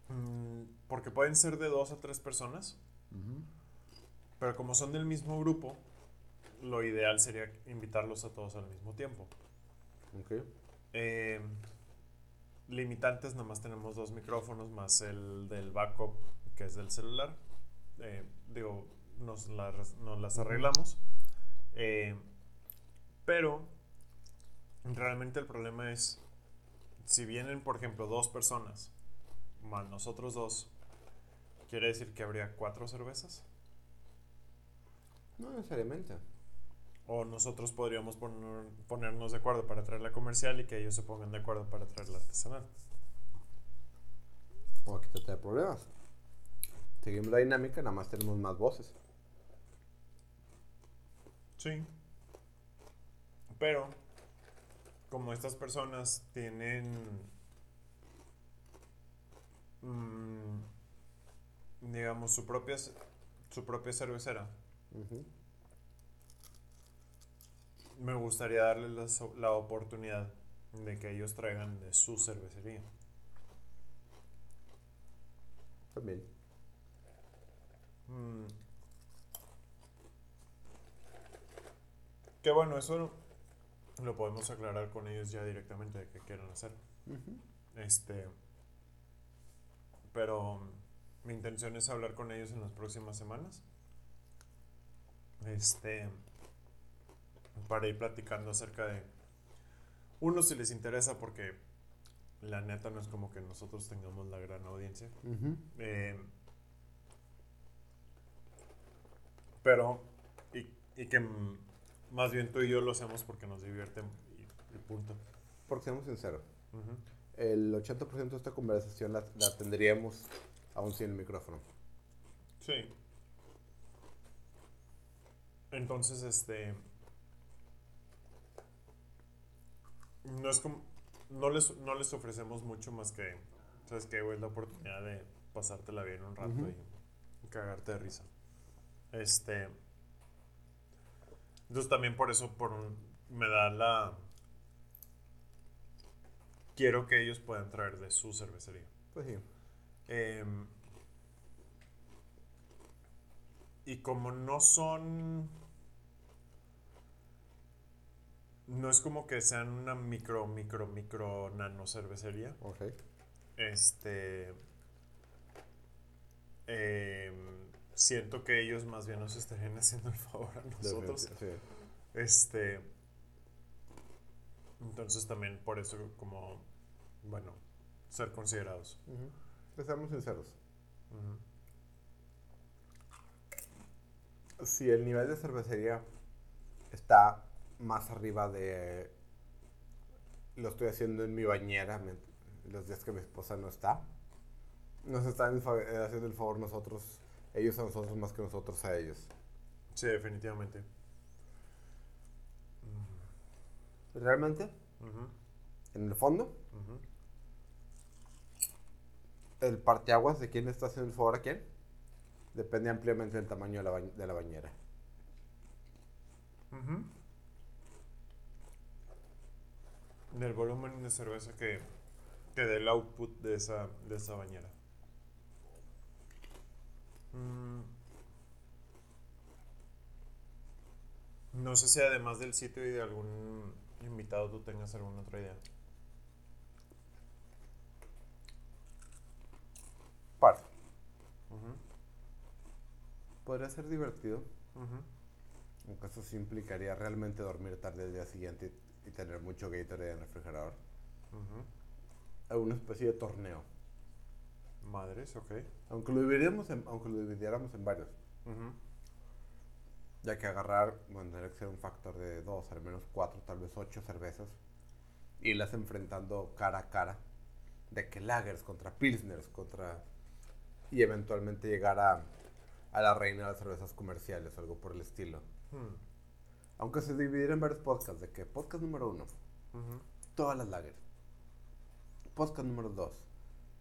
Mm, porque pueden ser de dos a tres personas. Pero como son del mismo grupo, lo ideal sería invitarlos a todos al mismo tiempo. Eh, limitantes, nada más tenemos dos micrófonos, más el del backup, que es del celular. Eh, digo, nos, nos las arreglamos. Eh, pero realmente el problema es, si vienen, por ejemplo, dos personas, más nosotros dos, ¿quiere decir que habría cuatro cervezas? No necesariamente. O nosotros podríamos ponernos de acuerdo para traer la comercial y que ellos se pongan de acuerdo para traer la artesanal. O aquí te problemas. Seguimos la dinámica, nada más tenemos más voces. Sí. Pero, como estas personas tienen, mm, digamos, su propia, su propia cervecera, me gustaría darles la, oportunidad de que ellos traigan de su cervecería. También. Mm. Qué bueno, eso lo podemos aclarar con ellos ya directamente de qué quieren hacer. Este. Pero mi intención es hablar con ellos en las próximas semanas. Este. Para ir platicando acerca de. Uno, si les interesa, porque la neta no es como que nosotros tengamos la gran audiencia. Eh, pero. Y, y que más bien tú y yo lo hacemos porque nos divierte y, punto. Porque seamos sinceros. El 80% de esta conversación la, tendríamos aún sin el micrófono. Sí. Entonces, este. No es como. No les, no les ofrecemos mucho más que. ¿Sabes qué, güey? La oportunidad de pasártela bien un rato y cagarte de risa. Este. Entonces también por eso por me da la... Quiero que ellos puedan traer de su cervecería. Pues sí. Em, y como no son... No es como que sean una micro, micro, micro nano cervecería. Ok. Este... Eh, siento que ellos más bien nos estarían haciendo el favor a nosotros. Este. Entonces también por eso como, bueno, ser considerados. Estamos sinceros. Si el nivel de cervecería está más arriba de... Lo estoy haciendo en mi bañera los días que mi esposa no está. Nos están haciendo el favor nosotros ellos a nosotros más que nosotros a ellos. Sí, definitivamente. Realmente, en el fondo, ujú. el parteaguas de quién está haciendo el favor a quién depende ampliamente del tamaño de la, bañ- de la bañera. Ujú. Del volumen de cerveza que, que del output de esa, de esa bañera. Mm. No sé si además del sitio y de algún invitado tú tengas alguna otra idea. Par. Podría ser divertido, ujú. aunque eso sí implicaría realmente dormir tarde el día siguiente y, tener mucho Gatorade en el refrigerador. Ujú. Alguna especie de torneo. Madres, ok. Aunque lo dividiéramos en, aunque lo dividiéramos en varios. Ujú. Ya que agarrar, bueno, tendría que ser un factor de dos, al menos cuatro, tal vez ocho cervezas. Y las enfrentando cara a cara. De que lagers contra pilsners, contra... Y eventualmente llegar a, a la reina de las cervezas comerciales, algo por el estilo. Hmm. Aunque se dividiera en varios podcasts, de que podcast número uno, Ujú. todas las lagers. Podcast número dos,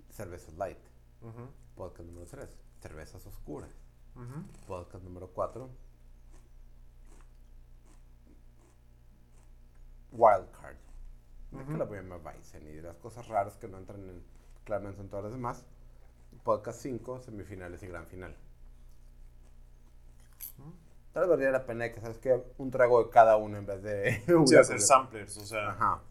cervezas light. Ujú. Podcast número tres, cervezas oscuras. Ujú. Podcast número 4. Wildcard. ¿De Ujú. la voy a llamar Bison? Y de las cosas raras que no entran en, claramente en todas las demás. Podcast 5, semifinales y gran final. Tal vez valdría la pena que, ¿sabes qué? Un trago de cada uno en vez de... Sí, hacer samplers, o sea. Ajá.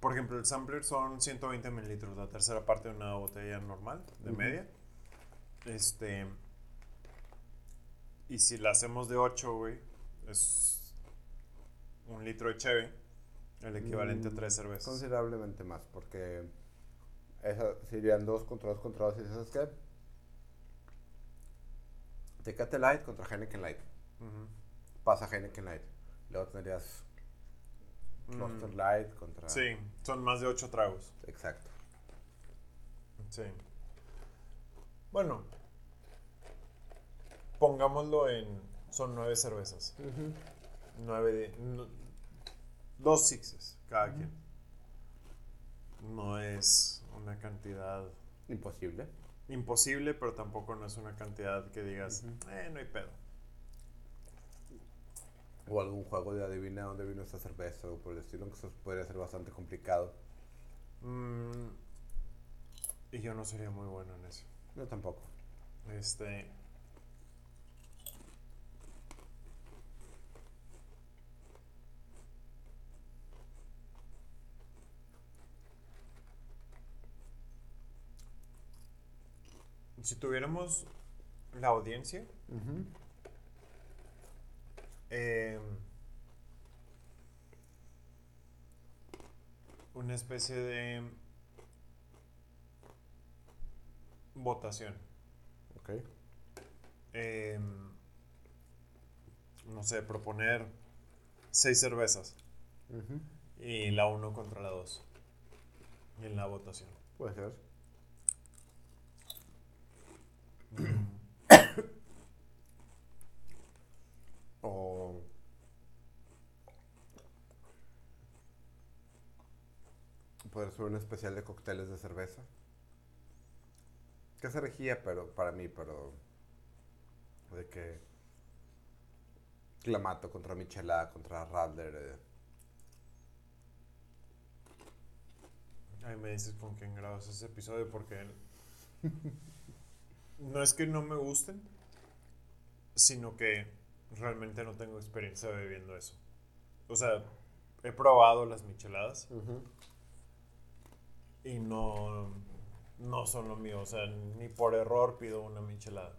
Por ejemplo, el sampler son 120 mililitros, la tercera parte de una botella normal, de media. Este. Y si la hacemos de 8, güey, es un litro de cheve, el equivalente a Mm, tres cervezas. Considerablemente más, porque esa serían dos contra dos contra dos. ¿Y sabes qué? Tecate Light contra Heineken Light. Ujú. Pasa Heineken Light. Luego tendrías Cluster Mm, Light contra. Sí, son más de 8 tragos. Exacto. Sí. Bueno, pongámoslo en. Son 9 cervezas. 9 de. dos sixes cada quien. No es una cantidad Imposible. Imposible, pero tampoco no es una cantidad que digas, eh, no hay pedo. O algún juego de adivina dónde vino esta cerveza o por el estilo, que eso podría ser bastante complicado. Mm, y yo no sería muy bueno en eso. Yo tampoco. Este. Si tuviéramos la audiencia, eh, una especie de votación. Ok. eh, no sé, proponer seis cervezas y la uno contra la dos en la votación. Puede ser. o. Ser un especial de cócteles de cerveza. Que es herejía, pero para mí, pero. De que. Clamato contra Michelada, contra Radler. eh, Ahí me dices con quién grabas ese episodio porque no es que no me gusten, sino que realmente no tengo experiencia bebiendo eso. O sea, he probado las micheladas y no, no son lo mío. O sea, ni por error pido una michelada.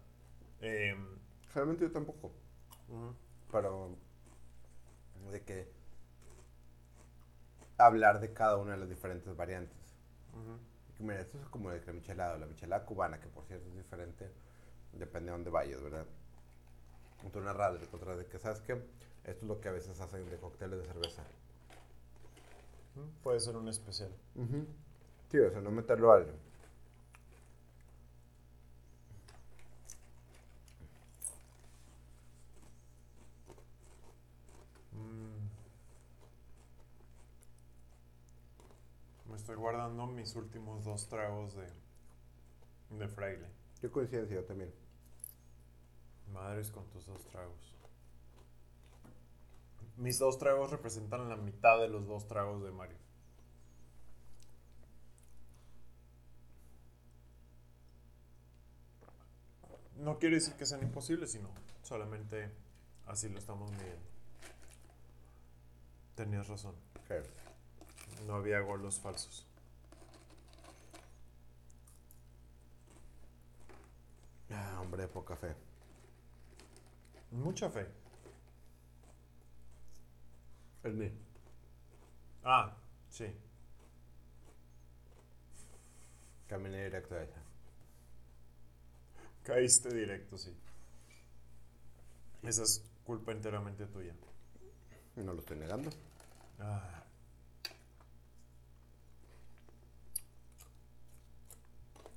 Em, Realmente yo tampoco. pero de que hablar de cada una de las diferentes variantes. Y Mira, esto es como el la michelada, la michelada cubana, que por cierto es diferente, depende de dónde vayas, ¿verdad? Contra una radler, contra de que, ¿sabes qué? Esto es lo que a veces hacen de cócteles de cerveza. Puede ser un especial. Sí, Tío, eso no meterlo algo. Mm. Me estoy guardando mis últimos dos tragos de, de fraile. Yo coincidencia también. Madres con tus dos tragos. Mis dos tragos representan la mitad de los dos tragos de Mario. No quiere decir que sean imposibles, sino solamente así lo estamos midiendo. Tenías razón. ¿Qué? No había golos falsos. Ah, hombre poca fe. Mucha fe. El mío. Ah, sí. Caminé directo a ella. Caíste directo, sí. Esa es culpa enteramente tuya. No lo estoy negando. Ah.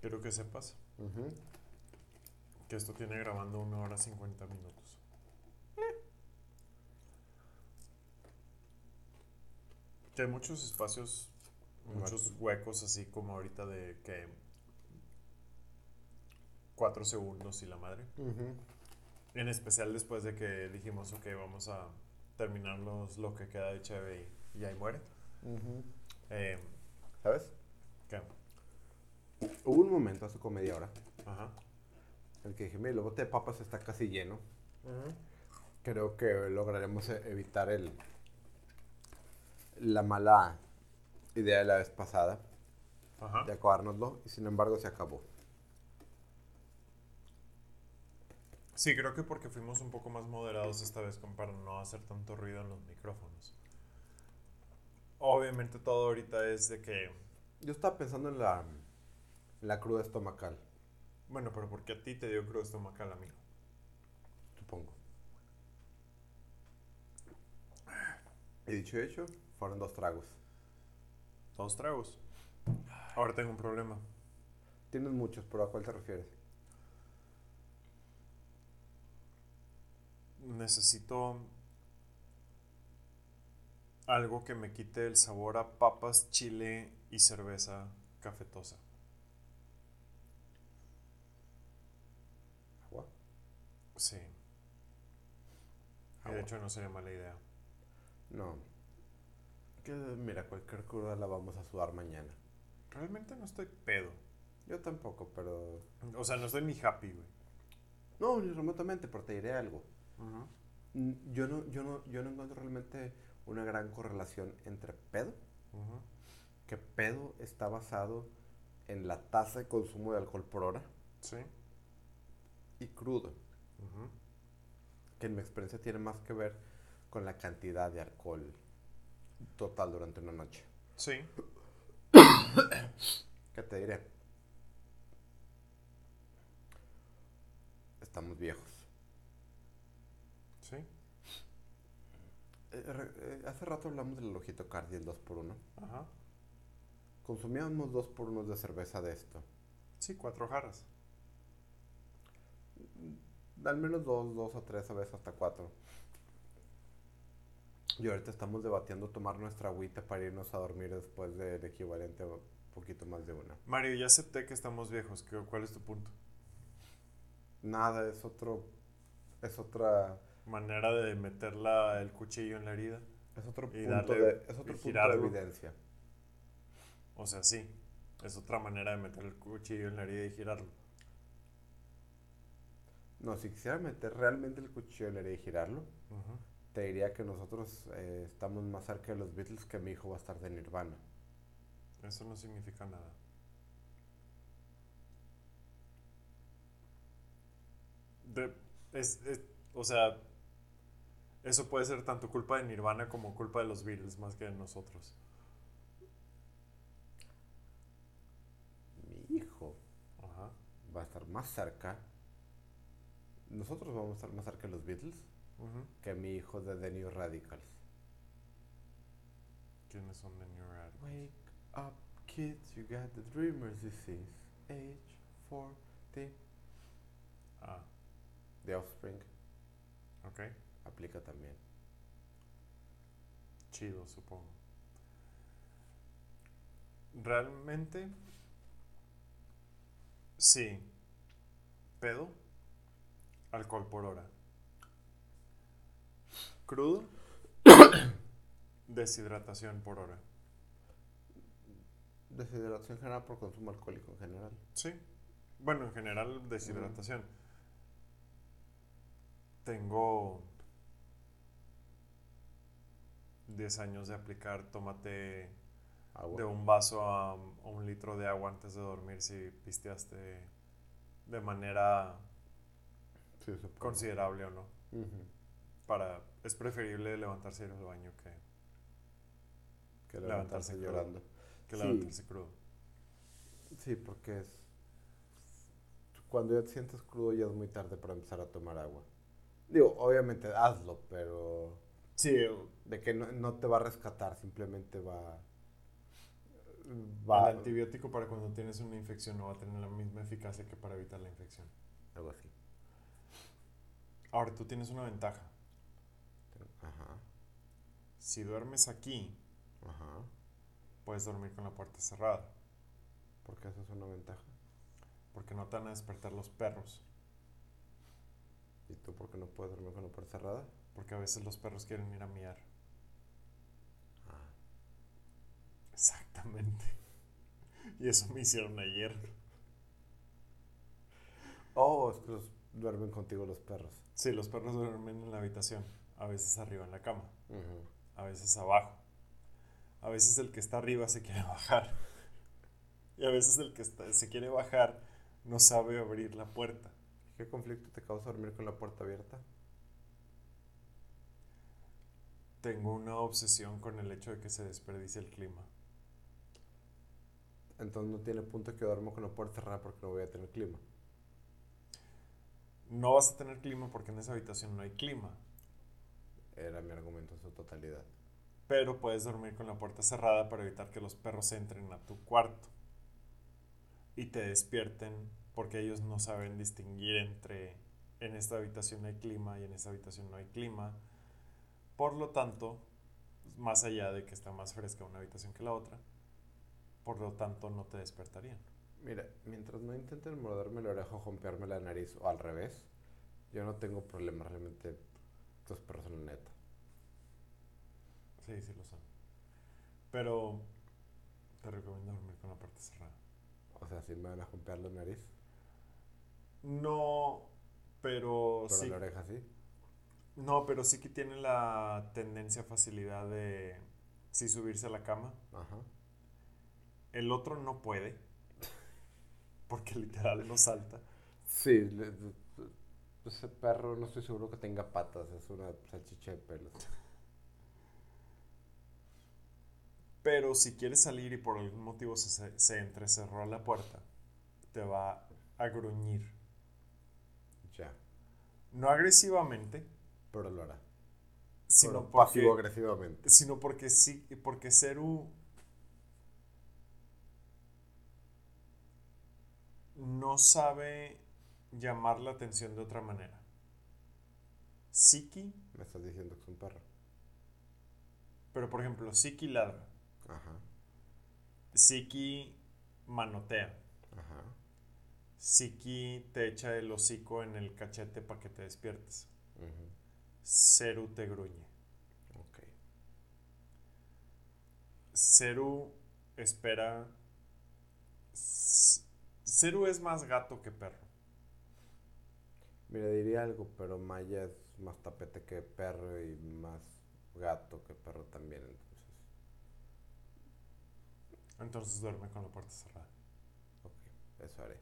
Quiero que sepas que esto tiene grabando una hora 50 minutos. Que hay muchos espacios, muchos huecos así como ahorita de que 4 segundos y la madre. En especial después de que dijimos, ok, vamos a terminarnos lo que queda de Cheve y, y ahí muere. Eh, ¿Sabes? ¿Qué? Hubo un momento hace como media hora Ajá. en el que dije, mira, el bote de papas está casi lleno. Creo que lograremos e- evitar el la mala idea de la vez pasada Ajá. de acabárnoslo y sin embargo se acabó. Sí, creo que porque fuimos un poco más moderados esta vez para no hacer tanto ruido en los micrófonos. Obviamente todo ahorita es de que, Yo estaba pensando en la, en la cruda estomacal, bueno, pero porque a ti te dio cruz estomacal, amigo. supongo. Y dicho y hecho, fueron dos tragos. Dos tragos. Ahora tengo un problema. Tienes muchos, pero ¿a cuál te refieres? Necesito algo que me quite el sabor a papas, chile y cerveza cafetosa. ¿Agua? Sí. Agua. de hecho no sería mala idea. No. Que mira, cualquier cruda la vamos a sudar mañana. Realmente no estoy pedo. Yo tampoco, pero... O sea, no estoy ni happy, güey. No, ni remotamente, pero te diré algo. Yo no, yo, no, yo no encuentro realmente una gran correlación entre pedo, Ujú. que pedo está basado en la tasa de consumo de alcohol por hora, Sí. y crudo, que en mi experiencia tiene más que ver con la cantidad de alcohol total durante una noche. Sí. ¿Qué te diré? Estamos viejos. Sí. Eh, eh, hace rato hablamos del ojito cardi, el 2x1. Ajá. Consumíamos 2x1 de cerveza de esto. Sí, cuatro jarras. Al menos dos, dos o tres, a veces hasta cuatro. Y ahorita estamos debatiendo tomar nuestra agüita para irnos a dormir después del equivalente a un poquito más de una. Mario, ya acepté que estamos viejos. ¿Qué- ¿Cuál es tu punto? Nada, es otro. Es otra. Manera de meter la- el cuchillo en la herida. Es otro Y punto darle- de. Es otro punto de evidencia. O sea, sí. Es otra manera de meter el cuchillo en la herida y girarlo. No, si quisiera meter realmente el cuchillo en la herida y girarlo, te diría que nosotros eh, estamos más cerca de los Beatles que mi hijo va a estar de Nirvana. Eso no significa nada. De- es- es- o sea, eso puede ser tanto culpa de Nirvana como culpa de los Beatles, más que de nosotros. Mi hijo Ajá. va a estar más cerca. Nosotros vamos a estar más cerca de los Beatles que mi hijo de The New Radicals. ¿Quiénes son de New Radicals? Wake up, kids, you got the dreamer's disease. Age 40. Ah, The Offspring ok. Aplica también. Chido, supongo. Realmente, sí. Pedo, alcohol por hora. Crudo, deshidratación por hora. Deshidratación general por consumo alcohólico en general. Sí. Bueno, en general, deshidratación. Tengo 10 años de aplicar tomate Agua. de un vaso a, a un litro de agua antes de dormir si pisteaste de manera Sí, considerable o no. Para, es preferible levantarse y ir al baño que, Que Levantarse llorando. que Sí. levantarse crudo. Sí, porque es. Cuando ya te sientes crudo, ya es muy tarde para empezar a tomar agua. Digo, obviamente hazlo, pero. Sí, De que no, no te va a rescatar, simplemente va. el antibiótico para cuando tienes una infección no va a tener la misma eficacia que para evitar la infección. Algo así. Ahora, tú tienes una ventaja. Ajá. Si duermes aquí, Ajá. puedes dormir con la puerta cerrada, Porque eso es una ventaja. porque no te van a despertar los perros, ¿Y tú por qué no puedes dormir con la puerta cerrada? Porque a veces los perros quieren ir a miar. Ah. Exactamente. Y eso me hicieron ayer. Oh, es que los- duermen contigo los perros. Sí, los perros duermen en la habitación, a veces arriba en la cama, a veces abajo. A veces el que está arriba se quiere bajar. Y a veces el que está- se quiere bajar no sabe abrir la puerta. ¿Qué conflicto te causa dormir con la puerta abierta? Tengo una obsesión con el hecho de que se desperdicie el clima. Entonces no tiene punto que duermo con la puerta cerrada porque no voy a tener clima. No vas a tener clima porque en esa habitación no hay clima, Era mi argumento en su totalidad. pero puedes dormir con la puerta cerrada para evitar que los perros entren a tu cuarto y te despierten porque ellos no saben distinguir entre en esta habitación hay clima y en esta habitación no hay clima. Por lo tanto, más allá de que está más fresca una habitación que la otra, por lo tanto no te despertarían. Mira, mientras no intenten morderme la oreja o jompearme la nariz o al revés, yo no tengo problema realmente. Estos perros son neta. Sí, sí lo son. Pero te recomiendo dormir con la puerta cerrada. O sea, si me van a jompear la nariz, No, pero, pero sí. la oreja sí. No, pero sí que tiene la tendencia, facilidad de sí subirse a la cama. Ajá. El otro no puede. Porque literal no salta. Sí, le- ese perro no estoy seguro que tenga patas, es una salchicha de pelos. Pero si quieres salir y por algún motivo se, se, se entrecerró la puerta, te va a gruñir. Ya, No agresivamente, pero lo hará. sino Pero porque, sino porque sí, porque Ceru no sabe llamar la atención de otra manera. Siki, Me estás diciendo que es un perro. pero por ejemplo, Siki ladra, Ajá, Siki manotea, ajá. Siki te echa el hocico en el cachete para que te despiertes, ujú, Ceru te gruñe. Ok. Ceru espera. Ceru es más gato que perro. Mira, diría algo, pero Maya es más tapete que perro y más gato que perro también, entonces. Entonces duerme con la puerta cerrada. Ok, eso haré.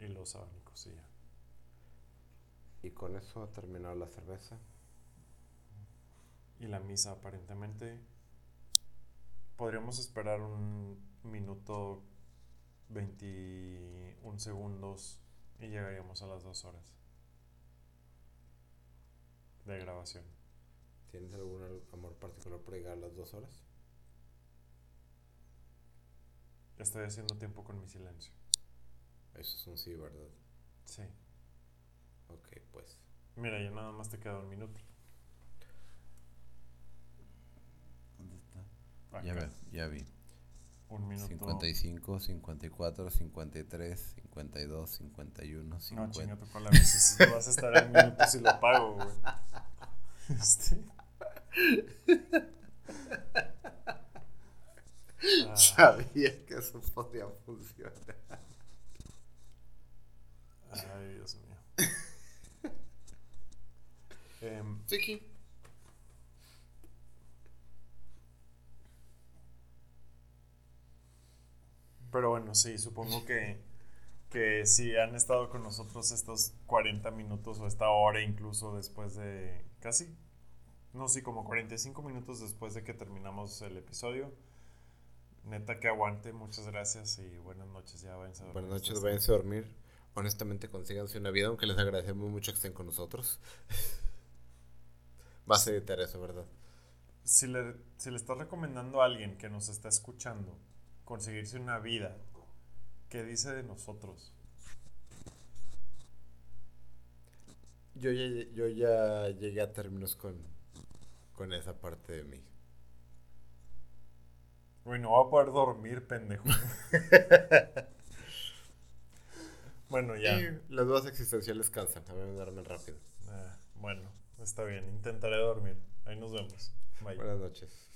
Y los abanicos y ya. Y con eso ha terminado la cerveza. Y la misa aparentemente. Podríamos esperar un minuto 21 segundos y llegaríamos a las dos horas de grabación. ¿Tienes algún al- amor particular por llegar a las dos horas? Estoy haciendo tiempo con mi silencio. Eso es un sí, ¿verdad? Sí. Ok, pues. Mira, ya nada más te queda un minuto. ¿Dónde está? Acá. Ya, ve- ya vi. Un minuto. 55, 54, 53, 52, 51, 50. No, chinga tu cola, güey. Si si tú vas a estar en minutos y lo pago, güey. Este. Ah, Sabía que eso podía funcionar. ay, Dios mío. Em, Chiqui. Pero bueno, sí, supongo que, que si han estado con nosotros estos 40 minutos o esta hora incluso después de casi, no, sí, como 45 minutos después de que terminamos el episodio. Neta que aguante, muchas gracias y buenas noches, ya váyanse a dormir. Buenas noches, váyanse a dormir. Honestamente, consíganse una vida, aunque les agradecemos mucho que estén con nosotros. Va a editar eso, ¿verdad? si le, si le estás recomendando a alguien que nos está escuchando conseguirse una vida, ¿qué dice de nosotros? Yo ya, yo ya llegué a términos con, con esa parte de mí. Güey, no va a poder dormir, pendejo. bueno, ya. Y las dudas existenciales cansan. A me duermen rápido. Ah, bueno, está bien. Intentaré dormir. Ahí nos vemos. Buenas noches.